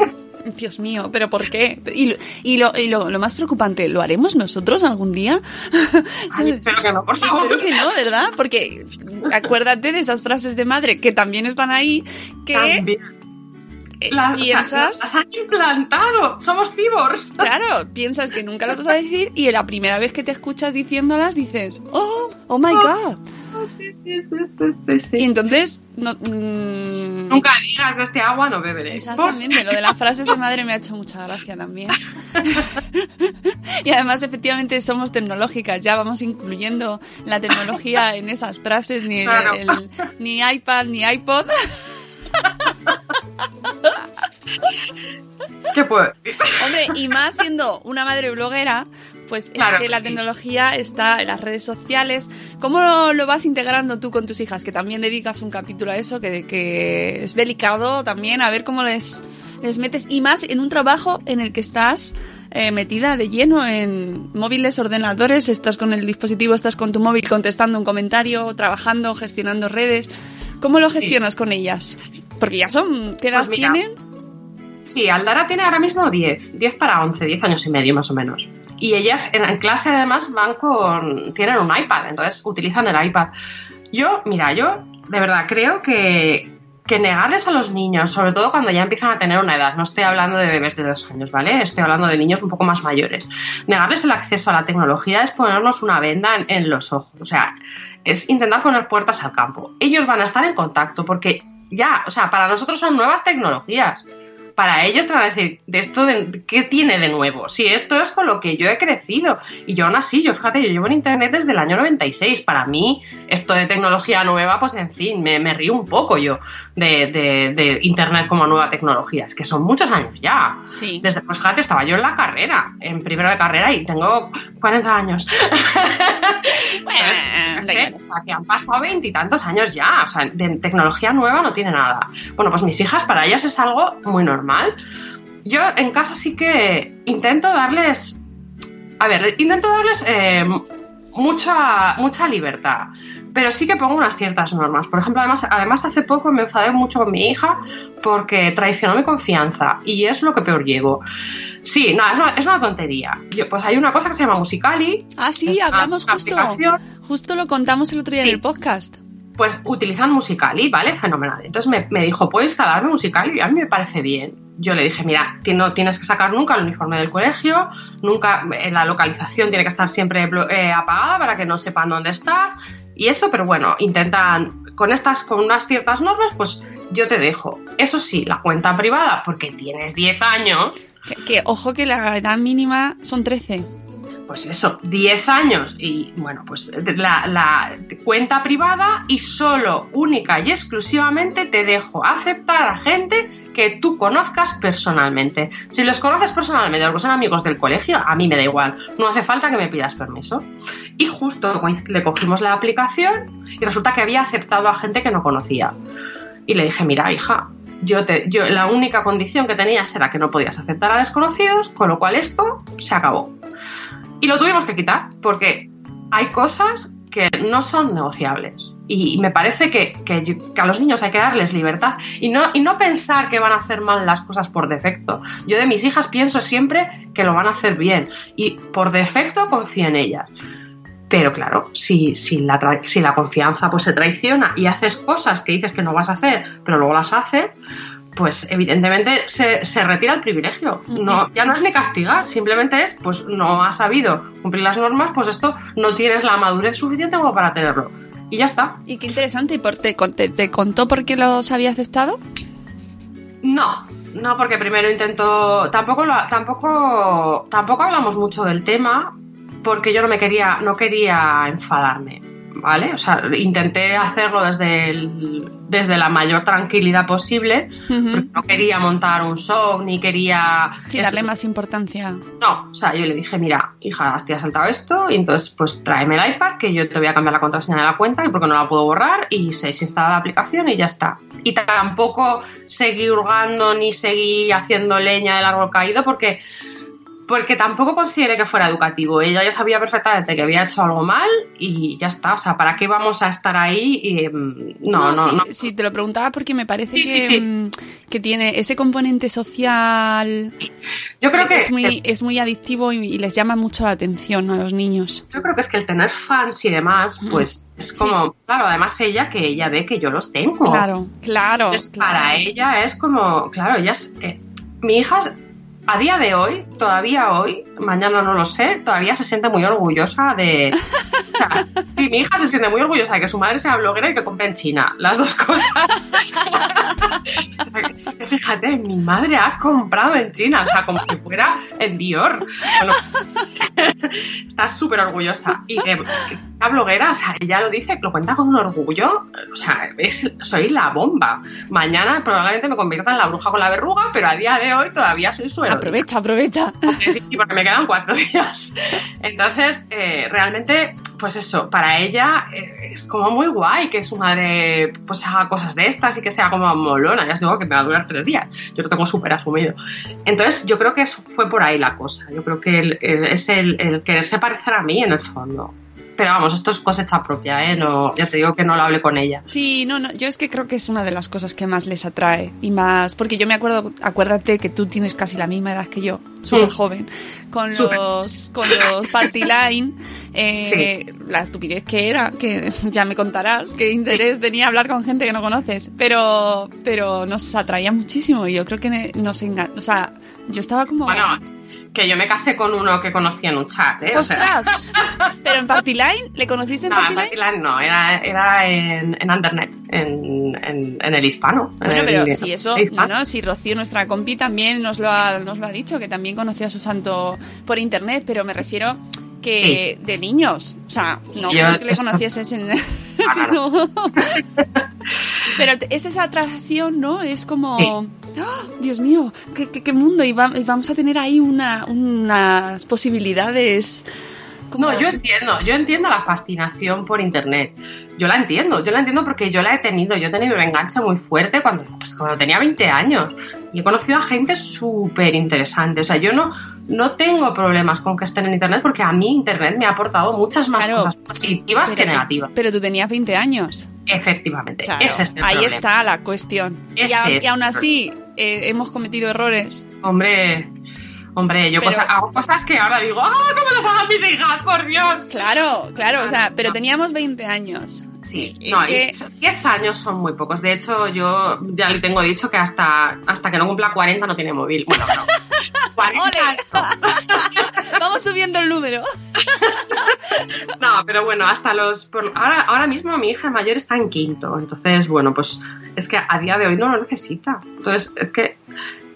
Dios mío, ¿pero por qué? Y, lo, y, lo, y lo, lo más preocupante, ¿lo haremos nosotros algún día? Ay, espero que no, por favor. Espero que no, ¿verdad? Porque acuérdate de esas frases de madre que también están ahí, que También. Eh, Las, piensas... las han implantado, somos cibors. Claro, piensas que nunca lo vas a decir y la primera vez que te escuchas diciéndolas dices, oh, oh my god. Sí, sí, sí, sí, sí, sí. Y entonces, no, Nunca digas de este agua no beberé. Exactamente, lo de las frases de madre me ha hecho mucha gracia también. y además, efectivamente, somos tecnológicas, ya vamos incluyendo la tecnología en esas frases, ni, el- ni iPad, ni iPod. ¿Qué puedo decir? Hombre, y más siendo una madre bloguera, pues Claro es que la tecnología está en las redes sociales. ¿Cómo lo, lo vas integrando tú con tus hijas? Que también dedicas un capítulo a eso, que, que es delicado también, a ver cómo les, les metes. Y más en un trabajo en el que estás eh, metida de lleno en móviles, ordenadores, estás con el dispositivo, estás con tu móvil contestando un comentario, trabajando, gestionando redes. ¿Cómo lo gestionas con ellas? Porque ya son, ¿qué edad Pues mira, tienen? Sí, Aldara tiene ahora mismo 10, 10 para 11, 10 años y medio más o menos. Y ellas en, clase además van con, tienen un iPad, entonces utilizan el iPad. Yo, mira, yo de verdad creo que, que negarles a los niños, sobre todo cuando ya empiezan a tener una edad, no estoy hablando de bebés de dos años, ¿vale? Estoy hablando de niños un poco más mayores. Negarles el acceso a la tecnología es ponernos una venda en, en los ojos, o sea, es intentar poner puertas al campo. Ellos van a estar en contacto porque ya, o sea, para nosotros son nuevas tecnologías. Para ellos te van a decir, de esto, de, ¿qué tiene de nuevo? Si esto es con lo que yo he crecido. Y yo aún así, yo fíjate, yo llevo en Internet desde el año 96. Para mí, esto de tecnología nueva, pues en fin, me, me río un poco yo de, de- de Internet como nueva tecnología. Es que son muchos años ya. Sí. Desde, pues fíjate, estaba yo en la carrera, en primero de carrera y tengo 40 años. Bueno, o sea, que han pasado veintitantos años ya, o sea, de tecnología nueva no tiene nada. Bueno, pues mis hijas, para ellas es algo muy normal. Yo en casa sí que intento darles, a ver, intento darles eh, mucha, mucha libertad, pero sí que pongo unas ciertas normas. Por ejemplo, además, además hace poco me enfadé mucho con mi hija porque traicionó mi confianza y es lo que peor llevo. Sí, no, es una, es una tontería. Yo, pues hay una cosa que se llama Musicali. Ah, sí, hablamos una justo. Justo lo contamos el otro día Sí. en el podcast. pues utilizan Musicali, ¿vale? Fenomenal. Entonces me, me dijo, ¿puedo instalarme Musicali? Y a mí me parece bien. Yo le dije, mira, no tienes que sacar nunca el uniforme del colegio, nunca, eh, la localización tiene que estar siempre eh, apagada para que no sepan dónde estás. Y eso, pero bueno, intentan, con estas, con unas ciertas normas, pues yo te dejo. Eso sí, la cuenta privada, porque tienes 10 años, Que, que, ojo que la edad mínima son 13. Pues eso, 10 años y bueno, pues la, cuenta privada y solo, única y exclusivamente te dejo aceptar a gente que tú conozcas personalmente. Si los conoces personalmente, porque son amigos del colegio, a mí me da igual, no hace falta que me pidas permiso. Y justo le cogimos la aplicación y resulta que había aceptado a gente que no conocía. Y le dije, mira, hija, yo te, yo, la única condición que tenías era que no podías aceptar a desconocidos, con lo cual esto se acabó. Y lo tuvimos que quitar porque hay cosas que no son negociables. Y me parece que, que a los niños hay que darles libertad y no, y no pensar que van a hacer mal las cosas por defecto. Yo de mis hijas pienso siempre que lo van a hacer bien y por defecto confío en ellas. Pero claro, si, si, la, si la confianza pues se traiciona y haces cosas que dices que no vas a hacer, pero luego las haces, pues evidentemente se, se retira el privilegio. No, ya no es ni castigar, simplemente es, pues no has sabido cumplir las normas, pues esto no tienes la madurez suficiente como para tenerlo. Y ya está. Y qué interesante. ¿Y por, te, te, te contó por qué los había aceptado? No, no, porque primero intento. Tampoco lo- tampoco. Tampoco hablamos mucho del tema. Porque yo no me quería. no quería enfadarme. ¿Vale? O sea, intenté hacerlo desde el- desde la mayor tranquilidad posible. Porque no quería montar un show, ni quería. Sí, eso. darle más importancia. No, o sea, yo le dije, mira, hija, te ha saltado esto, y entonces pues tráeme el iPad, que yo te voy a cambiar la contraseña de la cuenta, y porque no la puedo borrar, y se desinstala la aplicación y ya está. Y tampoco seguí hurgando ni seguí haciendo leña del árbol caído, porque, porque tampoco consideré que fuera educativo. Ella ya sabía perfectamente que había hecho algo mal, y ya está. O sea, ¿para qué vamos a estar ahí? Y, mm, no, no, sí, no. sí, te lo preguntaba porque me parece Sí, que, sí, mm, que tiene ese componente social. Yo creo que, es, muy, que- es muy adictivo y, y les llama mucho la atención a los niños. Yo creo que es que el tener fans y demás, pues es como, claro, además ella que ella ve que yo los tengo. Claro, claro. Entonces, claro. para ella es como, claro, ella es, eh, mi hija a día de hoy todavía hoy, mañana no lo sé, todavía se siente muy orgullosa de... O sea, sí, mi hija se siente muy orgullosa de que su madre sea bloguera y que compre en China. Las dos cosas. Fíjate, mi madre ha comprado en China, o sea, como si fuera en Dior. Bueno, está súper orgullosa. Y que, la bloguera, o sea, ella lo dice, lo cuenta con un orgullo. O sea, es, soy la bomba. Mañana probablemente me convierta en la bruja con la verruga, pero a día de hoy todavía soy su Aprovecha, aprovecha. Sí, porque me quedan cuatro días. Entonces, eh, realmente, pues eso, para ella eh, es como muy guay que su madre pues haga cosas de estas y que sea como molona. Ya os digo que me va a durar tres días. Yo lo tengo súper asumido. Entonces, yo creo que eso fue por ahí la cosa. Yo creo que el, el, es el, el quererse parecer a mí en el fondo. Pero vamos, esto es cosecha propia, ¿eh? No, ya te digo que no lo hable con ella. Sí, no, no, yo es que creo que es una de las cosas que más les atrae. Y más, porque yo me acuerdo, acuérdate que tú tienes casi la misma edad que yo, súper joven, con los, con los Party Line, eh, sí. la estupidez que era, que ya me contarás qué interés tenía hablar con gente que no conoces, pero, pero nos atraía muchísimo y yo creo que nos engañó, o sea, yo estaba como... Bueno, que yo me casé con uno que conocía en un chat, ¿eh? ¡Ostras! O sea... ¿Pero en Partyline? ¿Le conociste en no, Partyline? En Partyline no, era, era en, en Undernet, en, en, en, el hispano. Bueno, el, pero si eso, no, no, si Rocío, nuestra compi, también nos lo, ha, nos lo ha dicho, que también conocía a su santo por internet, pero me refiero que sí. de niños, o sea, no yo, que le conocieses en... Ah, sino... pero es esa atracción, ¿no? Es como... Sí. ¡Oh, Dios mío, qué, qué, qué mundo. Y, va, y, vamos a tener ahí una, unas posibilidades. Como... No, yo entiendo, yo entiendo la fascinación por internet. Yo la entiendo, yo la entiendo porque yo la he tenido. Yo he tenido un enganche muy fuerte cuando, pues, cuando tenía 20 años. Y he conocido a gente súper interesante. O sea, yo no, no tengo problemas con que estén en internet porque a mí internet me ha aportado muchas más claro, cosas positivas que tú, negativas. Pero tú tenías 20 años. Efectivamente, claro, ese es el ahí problema. está la cuestión. Y, a, es y aún así eh, hemos cometido errores. Hombre, hombre, yo Pero- cosa- hago cosas que ahora digo, ¡ah, cómo las hagan mis hijas, por Dios! Claro, claro, o sea, pero teníamos 20 años. Sí, Es no, que- y 10 años son muy pocos. De hecho, yo ya le tengo dicho que hasta, hasta que no cumpla 40 no tiene móvil. Bueno, no. 40 ¡Ole! Vamos subiendo el número. No, pero bueno, hasta los. por- ahora, ahora mismo mi hija mayor está en quinto. Entonces, bueno, pues es que a día de hoy no lo necesita. Entonces, es que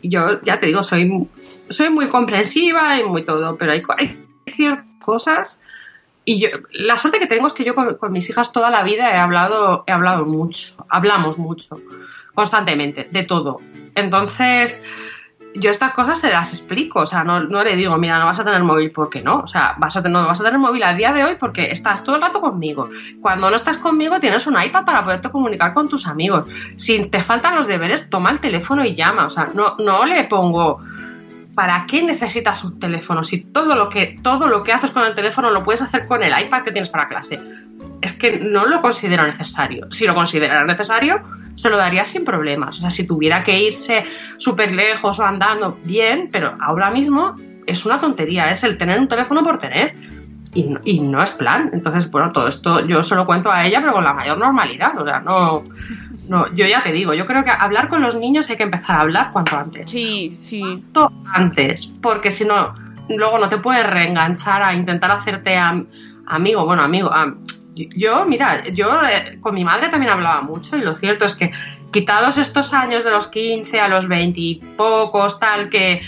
yo ya te digo, soy, soy muy comprensiva y muy todo, pero hay ciertas cosas. Y yo, la suerte que tengo es que yo con, mis hijas toda la vida he hablado, he hablado mucho, hablamos mucho, constantemente, de todo. Entonces, yo estas cosas se las explico, o sea, no, no le digo, mira, no vas a tener móvil porque no, o sea, vas a, no vas a tener móvil a día de hoy porque estás todo el rato conmigo. Cuando no estás conmigo tienes un iPad para poderte comunicar con tus amigos. Si te faltan los deberes, toma el teléfono y llama, o sea, no, no le pongo... ¿Para qué necesitas un teléfono? Si todo lo que todo lo que haces con el teléfono lo puedes hacer con el iPad que tienes para clase. Es que no lo considero necesario. Si lo considerara necesario, se lo daría sin problemas. O sea, si tuviera que irse súper lejos o andando, bien, pero ahora mismo es una tontería, es el tener un teléfono por tener. Y no, y no es plan. Entonces, bueno, todo esto yo se lo cuento a ella, pero con la mayor normalidad. O sea, no, no, yo ya te digo, yo creo que hablar con los niños hay que empezar a hablar cuanto antes Sí, sí. cuanto antes, porque si no, luego no te puedes reenganchar a intentar hacerte am- amigo, bueno, amigo. am- yo, mira, yo eh, con mi madre también hablaba mucho y lo cierto es que quitados estos años de los 15 a los 20 y pocos, tal, que,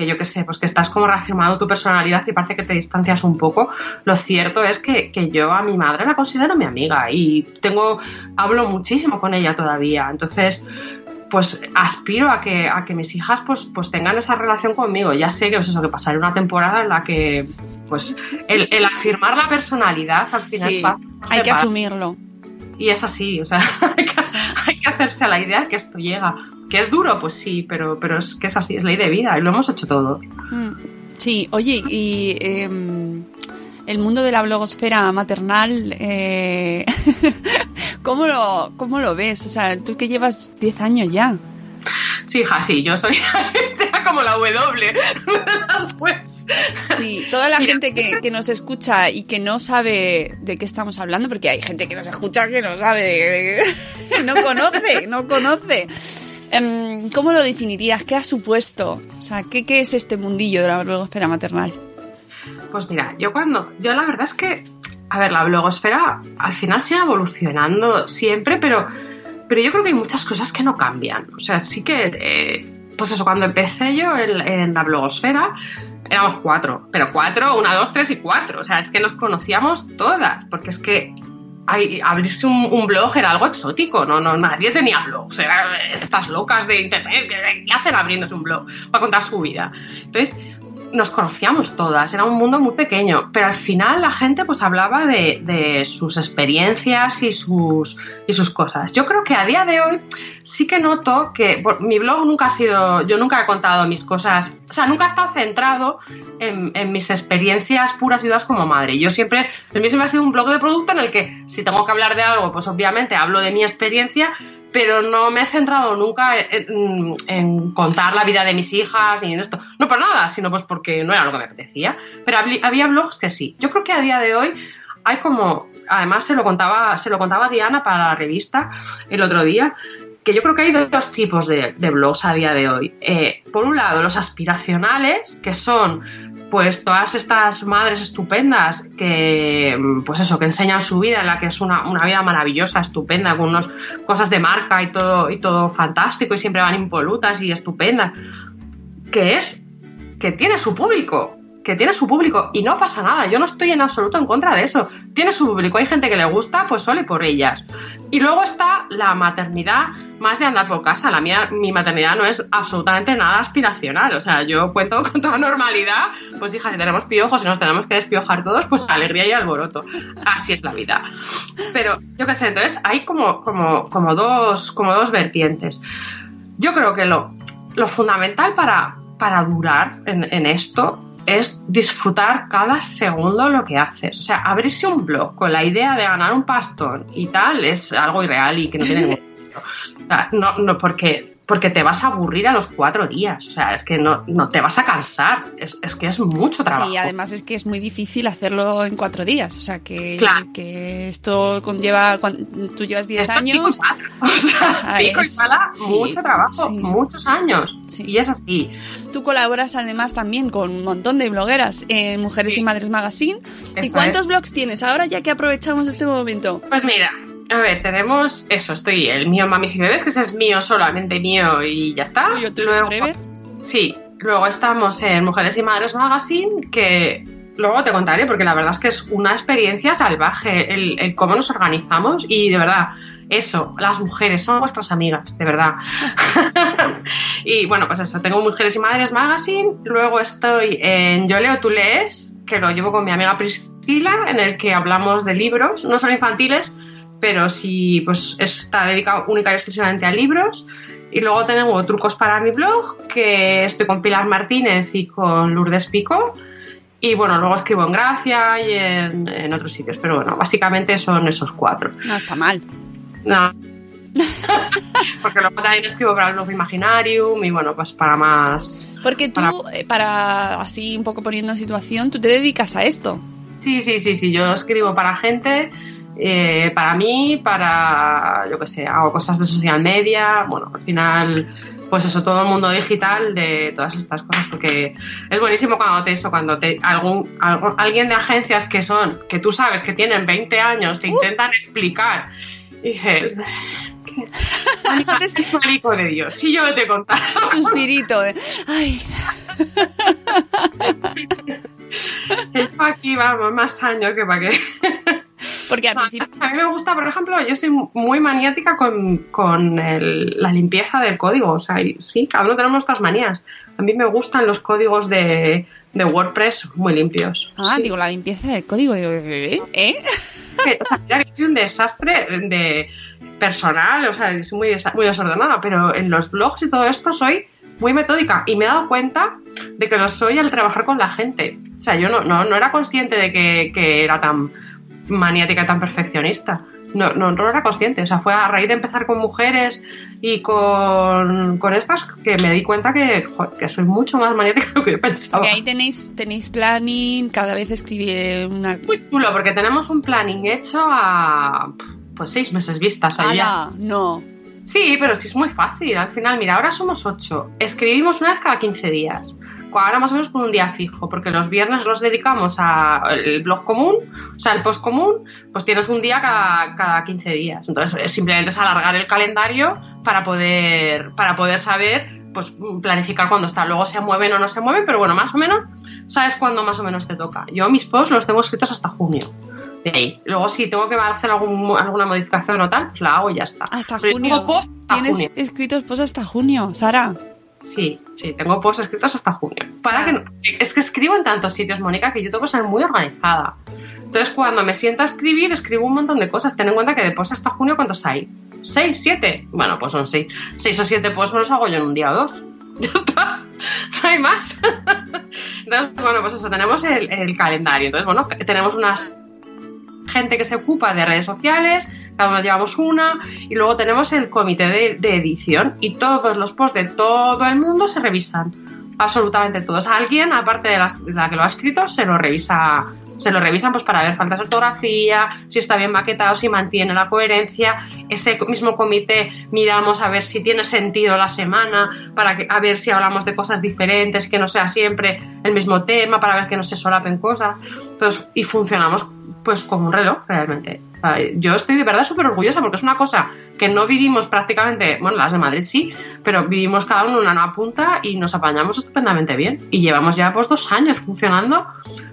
que yo qué sé, pues que estás como reafirmando tu personalidad y parece que te distancias un poco, lo cierto es que, que yo a mi madre la considero mi amiga y tengo, hablo muchísimo con ella todavía, entonces pues aspiro a que, a que mis hijas pues, pues tengan esa relación conmigo. Ya sé que es eso, que pasaré una temporada en la que pues el, el afirmar la personalidad al final Sí, hay que asumirlo. Y es así, o sea, hay que, hay que hacerse a la idea de que esto llega. ¿Que es duro? Pues sí, pero, pero es que es así, es ley de vida y lo hemos hecho todos. Mm. Sí, oye, y em, el mundo de la blogosfera maternal, eh, ¿cómo, lo, ¿cómo lo ves? O sea, tú que llevas 10 años ya. Sí, hija, sí, yo soy como la W. pues, Sí, toda la Mira. gente que, que nos escucha y que no sabe de qué estamos hablando, porque hay gente que nos escucha que no sabe, de- de- no conoce, no conoce. Em, ¿Cómo lo definirías? ¿Qué ha supuesto? O sea, ¿qué, qué es este mundillo de la blogosfera maternal? Pues mira, yo cuando, yo la verdad es que, a ver, la blogosfera al final sigue evolucionando siempre, pero, pero yo creo que hay muchas cosas que no cambian. O sea, sí que, eh, pues eso, cuando empecé yo en, en la blogosfera, éramos cuatro, pero cuatro, una, dos, tres y cuatro. O sea, es que nos conocíamos todas, porque es que abrirse un, blog era algo exótico, no, no, nadie tenía blogs, eran estas locas de internet, ¿qué hacen abriéndose un blog para contar su vida? Entonces, nos conocíamos todas, era un mundo muy pequeño, pero al final la gente pues hablaba de, de, sus experiencias y sus, y sus cosas. Yo creo que a día de hoy sí que noto que mi blog nunca ha sido, yo nunca he contado mis cosas, o sea, nunca ha estado centrado en, en mis experiencias puras y duras como madre. Yo siempre, el mío siempre ha sido un blog de producto en el que si tengo que hablar de algo, pues obviamente hablo de mi experiencia, pero no me he centrado nunca en, contar la vida de mis hijas ni en esto. No por nada, sino pues porque no era lo que me apetecía. Pero había blogs que sí. Yo creo que a día de hoy hay como, además se lo contaba, se lo contaba Diana para la revista el otro día, que yo creo que hay dos tipos de, de blogs a día de hoy. Eh, por un lado, los aspiracionales, que son pues todas estas madres estupendas que pues eso que enseñan su vida en la que es una, una vida maravillosa estupenda con unas cosas de marca y todo y todo fantástico y siempre van impolutas y estupendas que es que tiene su público que tiene su público y no pasa nada, yo no estoy en absoluto en contra de eso. Tiene su público, hay gente que le gusta, pues sole por ellas. Y luego está la maternidad más de andar por casa. La mía, mi maternidad no es absolutamente nada aspiracional. O sea, yo cuento con toda normalidad, pues hija, si tenemos piojos y nos tenemos que despiojar todos, pues alegría y alboroto. Así es la vida. Pero yo qué sé, entonces hay como, como, como, dos, como dos vertientes. Yo creo que lo, lo fundamental para, para durar en, en esto es disfrutar cada segundo lo que haces. O sea, abrirse un blog con la idea de ganar un pastón y tal es algo irreal y que no tiene ningún sentido. No, no, porque, porque te vas a aburrir a los cuatro días. O sea, es que no, no te vas a cansar. Es, es que es mucho trabajo. Sí, además es que es muy difícil hacerlo en cuatro días. O sea, que, claro. que esto conlleva. Tú llevas 10 años. O sea, o sea pico es, y pala, sí, mucho trabajo, sí. muchos años. Sí. Y es así. Tú colaboras además también con un montón de blogueras en Mujeres y Madres Magazine. Eso ¿Y cuántos es. blogs tienes ahora ya que aprovechamos este momento? Pues mira, a ver, tenemos eso, estoy el mío Mamis y Bebés, que ese es mío, solamente mío y ya está. ¿Tuyo, tuyo luego, forever? Sí, luego estamos en Mujeres y Madres Magazine, que luego te contaré, porque la verdad es que es una experiencia salvaje el, el cómo nos organizamos y de verdad, eso, las mujeres son vuestras amigas, de verdad. y bueno, pues eso, tengo Mujeres y Madres Magazine, luego estoy en Yo leo, tú lees, que lo llevo con mi amiga Priscila, en el que hablamos de libros, no son infantiles, pero sí, pues está dedicado única y exclusivamente a libros. Y luego tengo trucos para mi blog, que estoy con Pilar Martínez y con Lourdes Pico. Y bueno, luego escribo en Gracia y en, en otros sitios. Pero bueno, básicamente son esos cuatro. No está mal. No. Porque luego también escribo para el blog Imaginarium y bueno, pues para más. Porque tú, para... Eh, para así un poco poniendo en situación, tú te dedicas a esto. Sí, sí, sí, sí. Yo escribo para gente eh, para mí, para, yo qué sé, hago cosas de social media, bueno, al final, pues eso, todo el mundo digital de todas estas cosas, porque es buenísimo cuando te eso, cuando te, algún, algún alguien de agencias que son, que tú sabes que tienen 20 años, te uh. intentan explicar, y dices, es marico de Dios, si yo te he contado. Suspirito de, ay. Esto aquí vamos, más años que para qué. Porque al principio... A mí me gusta, por ejemplo, yo soy muy maniática con, con el, la limpieza del código. O sea, sí, cada uno tenemos nuestras manías. A mí me gustan los códigos de, de WordPress muy limpios. Ah, sí. digo, la limpieza del código. ¿Eh? o sea, mira, soy un desastre de personal, o sea, soy muy, muy desordenada, pero en los blogs y todo esto soy muy metódica y me he dado cuenta de que lo soy al trabajar con la gente. O sea, yo no, no, no era consciente de que, que era tan maniática tan perfeccionista. No, no, no era consciente. O sea, fue a raíz de empezar con mujeres y con, con estas que me di cuenta que, joder, que soy mucho más maniática de lo que yo pensaba. Y ahí tenéis, tenéis planning, cada vez escribí una... Muy chulo, porque tenemos un planning hecho a pues seis meses vistas. O sea, ya... no. Sí, pero sí es muy fácil. Al final, mira, ahora somos ocho. Escribimos una vez cada 15 días. Ahora más o menos por un día fijo, porque los viernes los dedicamos al blog común, o sea, el post común, pues tienes un día cada, cada 15 días. Entonces, simplemente es alargar el calendario para poder, para poder saber, pues planificar cuándo está. Luego se mueven o no se mueven, pero bueno, más o menos sabes cuándo más o menos te toca. Yo mis posts los tengo escritos hasta junio. De ahí. Luego, si tengo que hacer algún, alguna modificación o tal, pues la hago y ya está. Hasta junio. ¿Tienes escritos posts hasta junio, Sara? Sí, sí, tengo posts escritos hasta junio. Para que es que escribo en tantos sitios, Mónica, que yo tengo que ser muy organizada. Entonces, cuando me siento a escribir, escribo un montón de cosas. Ten en cuenta que de posts hasta junio, ¿cuántos hay? ¿Seis? ¿Siete? Bueno, pues son seis. Seis o siete posts me los hago yo en un día o dos. Ya está. No hay más. Entonces, bueno, pues eso, tenemos el, el calendario. Entonces, bueno, tenemos unas gente que se ocupa de redes sociales, cada uno llevamos una, y luego tenemos el comité de, edición y todos los posts de todo el mundo se revisan, absolutamente todos. Alguien, aparte de, la que lo ha escrito, se lo revisa se lo revisan pues para ver faltas de ortografía, si está bien maquetado, si mantiene la coherencia. Ese mismo comité miramos a ver si tiene sentido la semana, para que, a ver si hablamos de cosas diferentes, que no sea siempre el mismo tema, para ver que no se solapen cosas. Pues, y funcionamos pues como un reloj realmente. Yo estoy de verdad súper orgullosa porque es una cosa que no vivimos prácticamente, bueno, las de Madrid sí, pero vivimos cada uno una nueva punta y nos apañamos estupendamente bien. Y llevamos ya pues dos años funcionando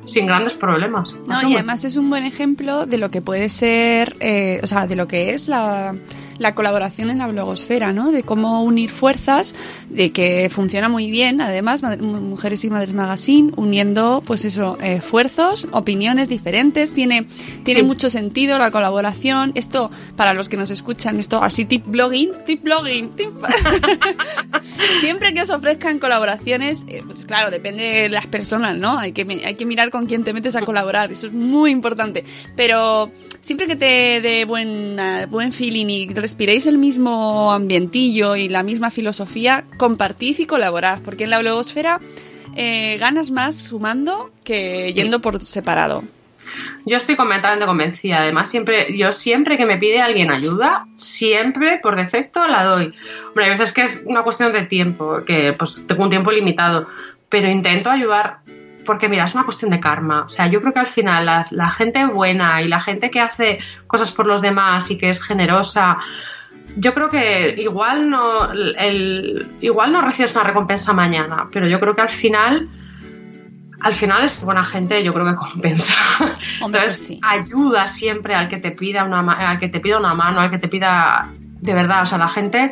sin grandes problemas. No, y además es un buen ejemplo de lo que puede ser, eh, o sea, de lo que es la la colaboración en la blogosfera, ¿no? De cómo unir fuerzas, de que funciona muy bien, además, Mujeres y Madres Magazine, uniendo, pues eso, esfuerzos, opiniones diferentes, tiene, tiene mucho sentido la colaboración. Esto, para los que nos escuchan, esto así tip blogging, tip blogging, tip... Siempre que os ofrezcan colaboraciones, eh, pues claro, depende de las personas, ¿no? Hay que, hay que mirar con quién te metes a colaborar, eso es muy importante. Pero siempre que te dé buen, buen feeling y respiréis el mismo ambientillo y la misma filosofía, compartid y colaborad, porque en la blogosfera eh, ganas más sumando que yendo por separado. Yo estoy completamente convencida. Además, siempre, yo siempre que me pide alguien ayuda, siempre por defecto la doy. Hombre, hay veces que es una cuestión de tiempo, que pues tengo un tiempo limitado, pero intento ayudar porque mira, es una cuestión de karma. O sea, yo creo que al final la gente buena y la gente que hace cosas por los demás y que es generosa, yo creo que igual no, el, igual no recibes una recompensa mañana, pero yo creo que al final, al final es buena gente, yo creo que compensa. Entonces, ayuda siempre al que te pida una, al que te pida una mano, al que te pida de verdad, o sea, la gente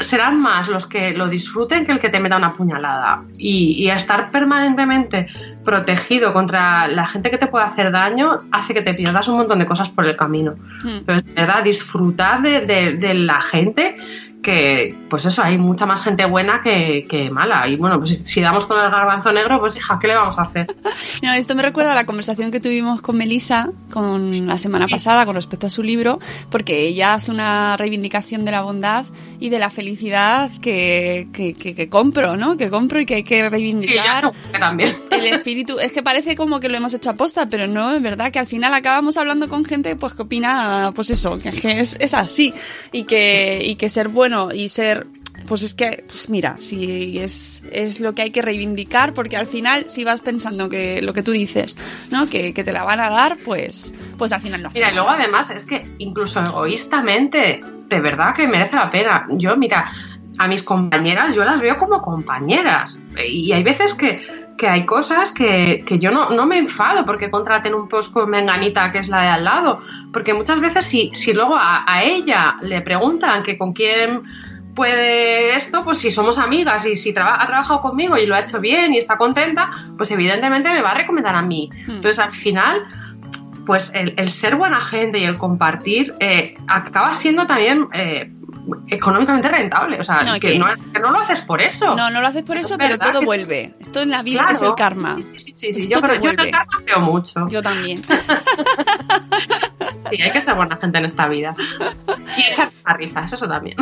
serán más los que lo disfruten que el que te meta una puñalada. Y, estar permanentemente protegido contra la gente que te puede hacer daño hace que te pierdas un montón de cosas por el camino. Hmm. Entonces, de verdad, disfrutar de, de la gente que, pues eso, hay mucha más gente buena que, mala. Y bueno, pues si damos con el garbanzo negro, pues hija, ¿qué le vamos a hacer? No, esto me recuerda a la conversación que tuvimos con Melissa con la semana pasada con respecto a su libro, porque ella hace una reivindicación de la bondad y de la felicidad que, que, compro, ¿no? Que compro y que hay que reivindicar. Sí, también. El espíritu. Es que parece como que lo hemos hecho a posta, pero no, es verdad que al final acabamos hablando con gente pues que opina, pues eso, que, es, es así. Y que, y que ser bueno y ser pues es que, pues mira, si es, es lo que hay que reivindicar, porque al final, si vas pensando que lo que tú dices, ¿no? Que, te la van a dar, pues, pues al final no. Mira, y luego además es que incluso egoístamente, de verdad que merece la pena. Yo, mira, a mis compañeras, yo las veo como compañeras. Y hay veces que, que hay cosas que, que yo no, no, me enfado porque contraten un post con Menganita que es la de al lado. Porque muchas veces si, si luego a, a ella le preguntan que con quién puede esto, pues si somos amigas y si ha trabajado conmigo y lo ha hecho bien y está contenta, pues evidentemente me va a recomendar a mí. Hmm. Entonces al final, pues el, ser buena gente y el compartir eh, acaba siendo también eh, económicamente rentable. O sea, que, no, lo haces por eso. No, no lo haces por eso, pero todo vuelve. Esto en la vida es el karma. Sí, sí, sí. Yo, yo, en el karma creo mucho. Yo también. Sí, hay que ser buena gente en esta vida. Y echar risas, eso también.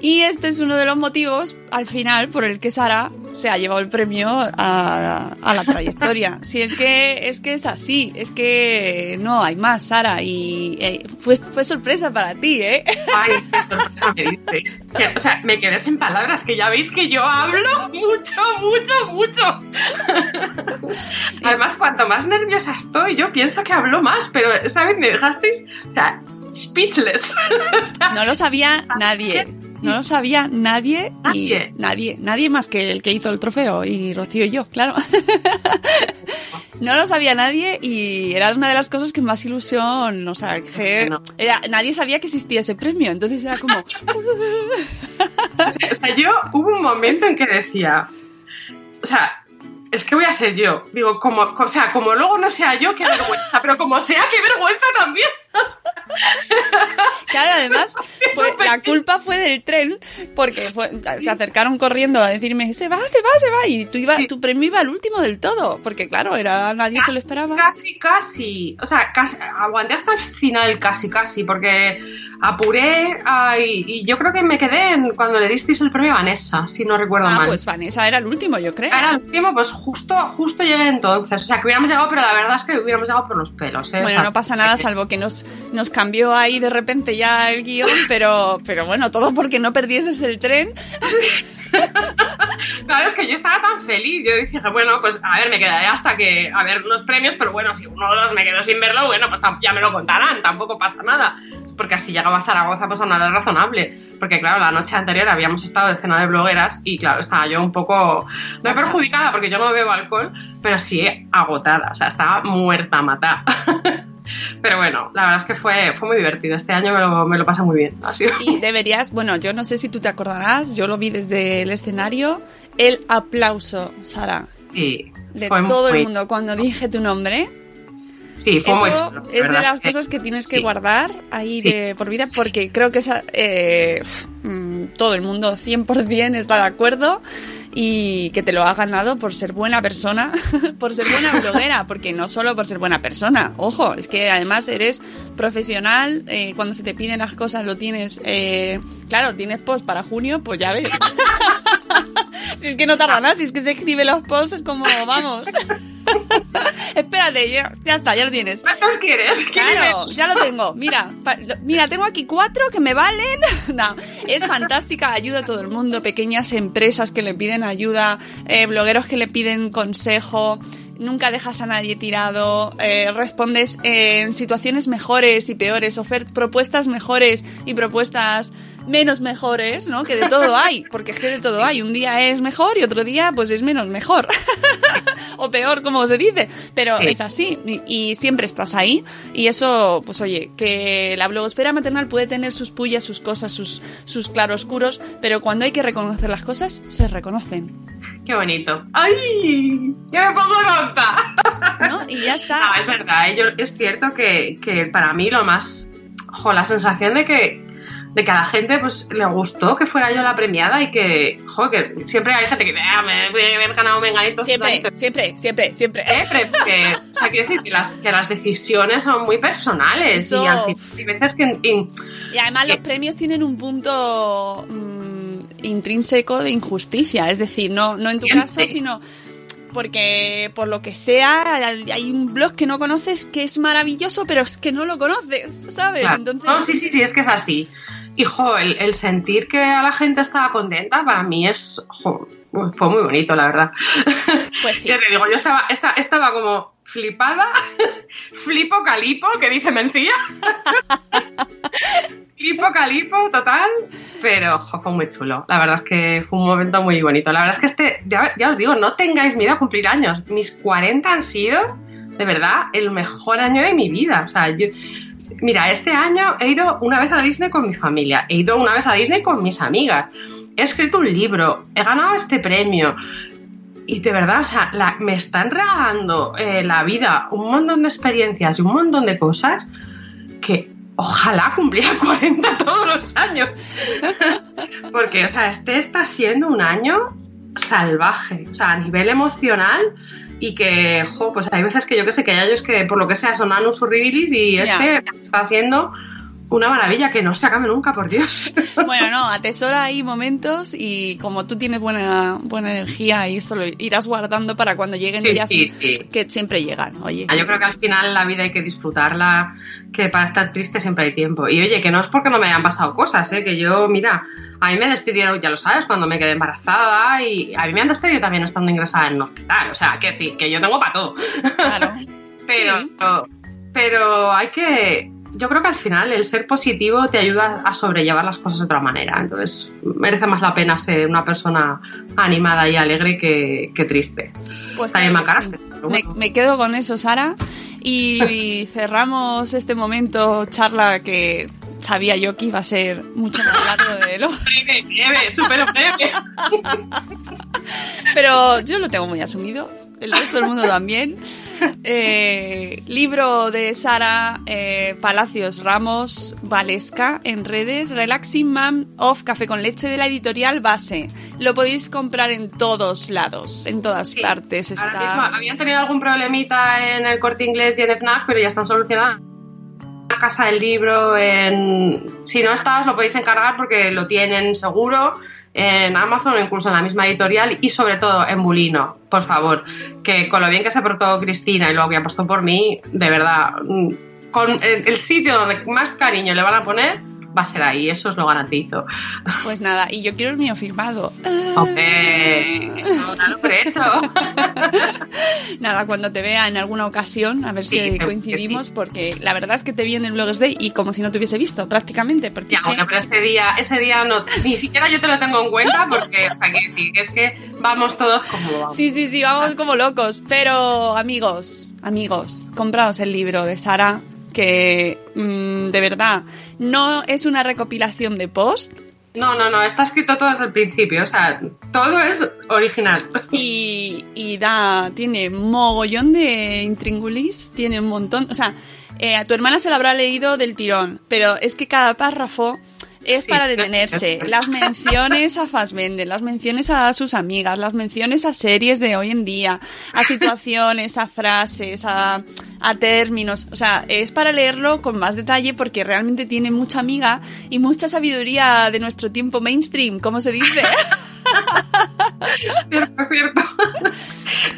Y este es uno de los motivos, al final, por el que Sara se ha llevado el premio a, a la trayectoria. Si es que es que es así, es que no hay más, Sara. Y eh, fue, fue sorpresa para ti, ¿eh? Ay, qué sorpresa me dices. Que, o sea, me quedé sin palabras, que ya veis que yo hablo mucho, mucho, mucho. Además, cuanto más nerviosa estoy, yo pienso que hablo más, pero esta vez me dejasteis, o sea, speechless. No lo sabía nadie. No lo sabía nadie y Nadie. nadie, nadie más que el que hizo el trofeo y Rocío y yo, claro. No lo sabía nadie y era una de las cosas que más ilusión, o sea, que era, nadie sabía que existía ese premio, entonces era como, o sea, o sea, yo hubo un momento en que decía, o sea, es que voy a ser yo. Digo, como, o sea, como luego no sea yo, qué vergüenza, pero como sea, qué vergüenza también. Claro, además, fue, la culpa fue del tren, porque fue- se acercaron corriendo a decirme, se va, se va, se va, y tú iba, tu premio iba al último del todo, porque claro, era nadie se lo esperaba. Casi, casi. O sea, casi, aguanté hasta el final, casi, casi, porque apuré ah, y, y yo creo que me quedé en, cuando le disteis el premio a Vanessa, si no recuerdo Ah, mal. pues Vanessa era el último, yo creo. Era el último, pues justo, justo llegué entonces. O sea, que hubiéramos llegado, pero la verdad es que hubiéramos llegado por los pelos. ¿eh? O Bueno, sea, no pasa nada, salvo que nos, nos cambió ahí de repente ya el guion, pero, pero bueno, todo porque no perdieses el tren. Claro, es que yo estaba tan feliz. Yo dije, bueno, pues a ver, me quedaré hasta que a ver los premios, pero bueno, si uno o dos me quedo sin verlo, bueno, pues ya me lo contarán, tampoco pasa nada. Porque así llegaba a Zaragoza, pues a una hora razonable. Porque claro, la noche anterior habíamos estado de cena de blogueras y claro, estaba yo un poco, no perjudicada porque yo no bebo alcohol, pero sí agotada, o sea, estaba muerta a matar. Pero bueno, la verdad es que fue, fue muy divertido. Este año me lo, me lo pasé muy bien. Sido Y deberías, bueno, yo no sé si tú te acordarás, yo lo vi desde el escenario, el aplauso, Sara, sí, de fue todo muy- el mundo cuando dije tu nombre. Sí, fue Eso es de las cosas que tienes que sí. guardar ahí Sí. de por vida porque creo que esa, eh, mm, todo el mundo 100% está de acuerdo y que te lo has ganado por ser buena persona, por ser buena bloguera, porque no solo por ser buena persona, ojo, es que además eres profesional, eh, cuando se te piden las cosas lo tienes, eh, claro, tienes post para junio, pues ya ves. si es que no tarda nada, si es que se escribe los posts, es como, vamos. Espérate, ya, ya está, ya lo tienes. ¿Cuántos quieres? ¿Qué Claro, ya lo tengo. Mira, pa- lo- mira, tengo aquí cuatro que me valen. No, es fantástica, ayuda a todo el mundo, pequeñas empresas que le piden ayuda, eh, blogueros que le piden consejo. Nunca dejas a nadie tirado, eh, respondes en situaciones mejores y peores, propuestas mejores y propuestas menos mejores, ¿no? Que de todo hay, porque es que de todo hay. Un día es mejor y otro día pues es menos mejor. o peor, como se dice. Pero Sí. es así y, y siempre estás ahí. Y eso, pues oye, que la blogosfera maternal puede tener sus pullas, sus cosas, sus, sus claroscuros, pero cuando hay que reconocer las cosas, se reconocen. Qué bonito. ¡Ay! ¡Ya me pongo tonta! ¿No? Y ya No, está. es verdad, ¿eh? Yo- es cierto que, que para mí lo más. Jo, la sensación de que, de que a la gente pues le gustó que fuera yo la premiada y que. Jo, que siempre hay gente que. Ah, me voy a haber ganado menganito. Siempre, fulanito". siempre, siempre, siempre. Siempre, porque, o sea, quiero decir que las, que las decisiones son muy personales Eso. y hay veces que. in- Y además los premios tienen un punto mm, intrínseco de injusticia, es decir, no, no en tu Siempre. caso, sino porque por lo que sea hay hay un blog que no conoces que es maravilloso, pero es que no lo conoces, ¿sabes? Claro. Entonces, No, sí, sí, sí, es que es así. Hijo, el, el sentir que a la gente estaba contenta para mí es. jo, fue muy bonito, la verdad. pues sí. Ya te digo, yo estaba, esta- estaba como flipada, flipo calipo, que dice Mencía. flipo calipo, total. Pero jo, fue muy chulo. La verdad es que fue un momento muy bonito. La verdad es que este, ya, ya os digo, no tengáis miedo a cumplir años. Mis 40 han sido, de verdad, el mejor año de mi vida. O sea, yo. Mira, este año he ido una vez a Disney con mi familia, he ido una vez a Disney con mis amigas, he escrito un libro, he ganado este premio, y de verdad, o sea, me están regalando eh, la vida. Un montón de experiencias y un montón de cosas que ojalá cumpliera 40 todos los años. Porque, o sea, este está siendo un año salvaje, o sea, a nivel emocional y que, jo, pues hay veces que yo que sé, que hay ellos que por lo que sea son anus horribilis y este está siendo una maravilla que no se acabe nunca, por Dios. Bueno, no, atesora ahí momentos y como tú tienes buena, buena energía y eso lo irás guardando para cuando lleguen Sí, días sí, sí. que siempre llegan, oye. Ah, Yo creo que al final la vida hay que disfrutarla, que para estar triste siempre hay tiempo. Y oye, que no es porque no me hayan pasado cosas, ¿eh? que yo, mira, a mí me despidieron, ya lo sabes, cuando me quedé embarazada y a mí me han despedido también estando ingresada en un hospital. O sea, que decir, que yo tengo para todo. Claro. Pero, pero hay que. Yo creo que al final el ser positivo te ayuda a sobrellevar las cosas de otra manera. Entonces, merece más la pena ser una persona animada y alegre que, que triste. Pues También carácter, sí. me, bueno. me quedo con eso, Sara. Y, y cerramos este momento, charla que sabía yo que iba a ser mucho más largo de lo. Breve, breve, súper breve. Pero yo lo tengo muy asumido. El resto del mundo también. Eh, libro de Sara eh, Palacios Ramos Valesca en redes. Relaxing Mom of Café con Leche de la editorial Base. Lo podéis comprar en todos lados, en todas Sí. partes. Ahora Está. mismo habían tenido algún problemita en el corte inglés y en FNAC, pero ya están solucionados. Casa del libro, en... si no estás, lo podéis encargar porque lo tienen seguro en Amazon o incluso en la misma editorial y sobre todo en Bulino, por favor, que con lo bien que se portó Cristina y lo que apostó por mí, de verdad, mm, con el sitio donde más cariño le van a poner va a ser ahí, eso os lo garantizo. Pues nada, y yo quiero el mío firmado. Hombre, eso dalo por hecho. Nada, cuando te vea en alguna ocasión, a ver Sí, si coincidimos, sí. porque la verdad es que te vi en el Bloggers Day y como si no te hubiese visto, prácticamente. Porque Ya, es que- bueno, pero ese día, ese día no, ni siquiera yo te lo tengo en cuenta porque, o sea, que es que vamos todos como vamos. Sí, sí, sí, vamos como locos. Pero, amigos, amigos, compraos el libro de Sara, que mm, de verdad no es una recopilación de post No, no, no, está escrito todo desde el principio, o sea, todo es original. y, y da, tiene mogollón de intríngulis, tiene un montón. O sea, eh, a tu hermana se lo habrá leído del tirón, pero es que cada párrafo. Es Sí, para detenerse. Las menciones a Fassbender, las menciones a sus amigas, las menciones a series de hoy en día, a situaciones, a frases, a, a términos. O sea, es para leerlo con más detalle porque realmente tiene mucha amiga y mucha sabiduría de nuestro tiempo mainstream, como se dice. Cierto, cierto.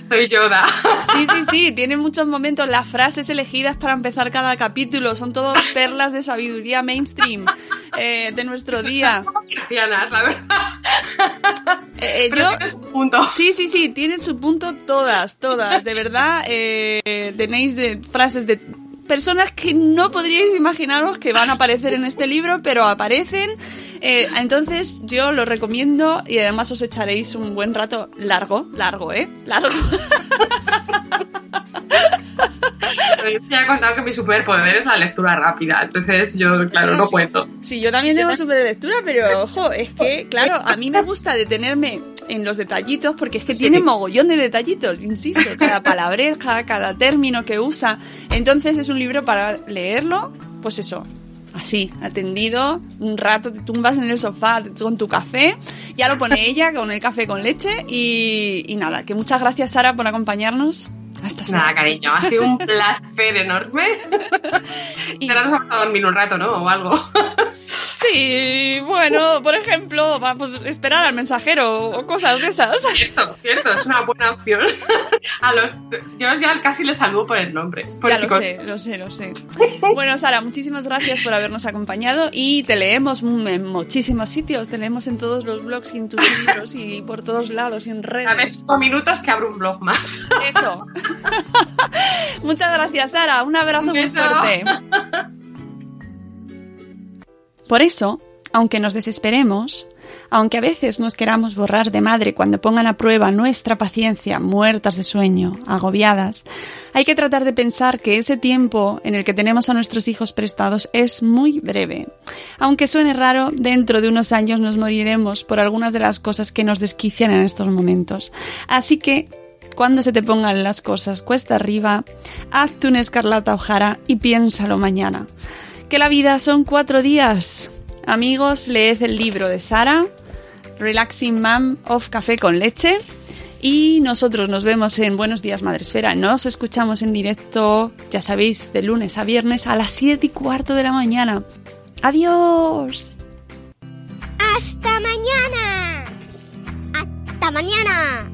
Soy Yoda. Sí, sí, sí, tiene muchos momentos. Las frases elegidas para empezar cada capítulo son todas perlas de sabiduría mainstream eh, de nuestro día. Cristianas, la verdad. Eh, eh, Pero yo, tienes un punto. Sí, sí, sí, tienen su punto todas, todas. De verdad, tenéis de frases de personas que no podríais imaginaros que van a aparecer en este libro, pero aparecen. Eh, entonces, yo lo recomiendo y además os echaréis un buen rato largo, largo, ¿eh? Largo. Yo ya he contado que mi superpoder es la lectura rápida, entonces yo, claro, no cuento. Sí, yo también tengo súper lectura, pero ojo, es que, claro, a mí me gusta detenerme en los detallitos porque es que tiene mogollón de detallitos, insisto, cada palabreja, cada término que usa. Entonces es un libro para leerlo, pues eso, así, atendido, un rato te tumbas en el sofá con tu café, ya lo pone ella con el café con leche y, y nada, que muchas gracias Sara por acompañarnos. Nada, cariño, ha sido un placer enorme. Y- ahora nos vamos a dormir un rato, ¿no? O algo. Sí, bueno, por ejemplo, vamos a esperar al mensajero o cosas de esas. Cierto, cierto, es una buena opción. A los, yo ya casi les saludo por el nombre. por Ya el lo sé, lo sé, lo sé. Bueno, Sara, muchísimas gracias por habernos acompañado y te leemos en muchísimos sitios, te leemos en todos los blogs y en tus libros y por todos lados y en A ver, redes. cinco minutos que abro un blog más. Eso. Muchas gracias, Sara. Un abrazo muy fuerte. Por eso, aunque nos desesperemos, aunque a veces nos queramos borrar de madre cuando pongan a prueba nuestra paciencia, muertas de sueño, agobiadas, hay que tratar de pensar que ese tiempo en el que tenemos a nuestros hijos prestados es muy breve. Aunque suene raro, dentro de unos años nos moriremos por algunas de las cosas que nos desquician en estos momentos. Así que cuando se te pongan las cosas cuesta arriba, hazte un escarlata ojara y piénsalo mañana. Que la vida son cuatro días. Amigos, leed el libro de Sara, Relaxing Mom of Café con Leche. Y nosotros nos vemos en Buenos Días Madresfera. Nos escuchamos en directo, ya sabéis, de lunes a viernes a las 7 y cuarto de la mañana. ¡Adiós! ¡Hasta mañana! ¡Hasta mañana!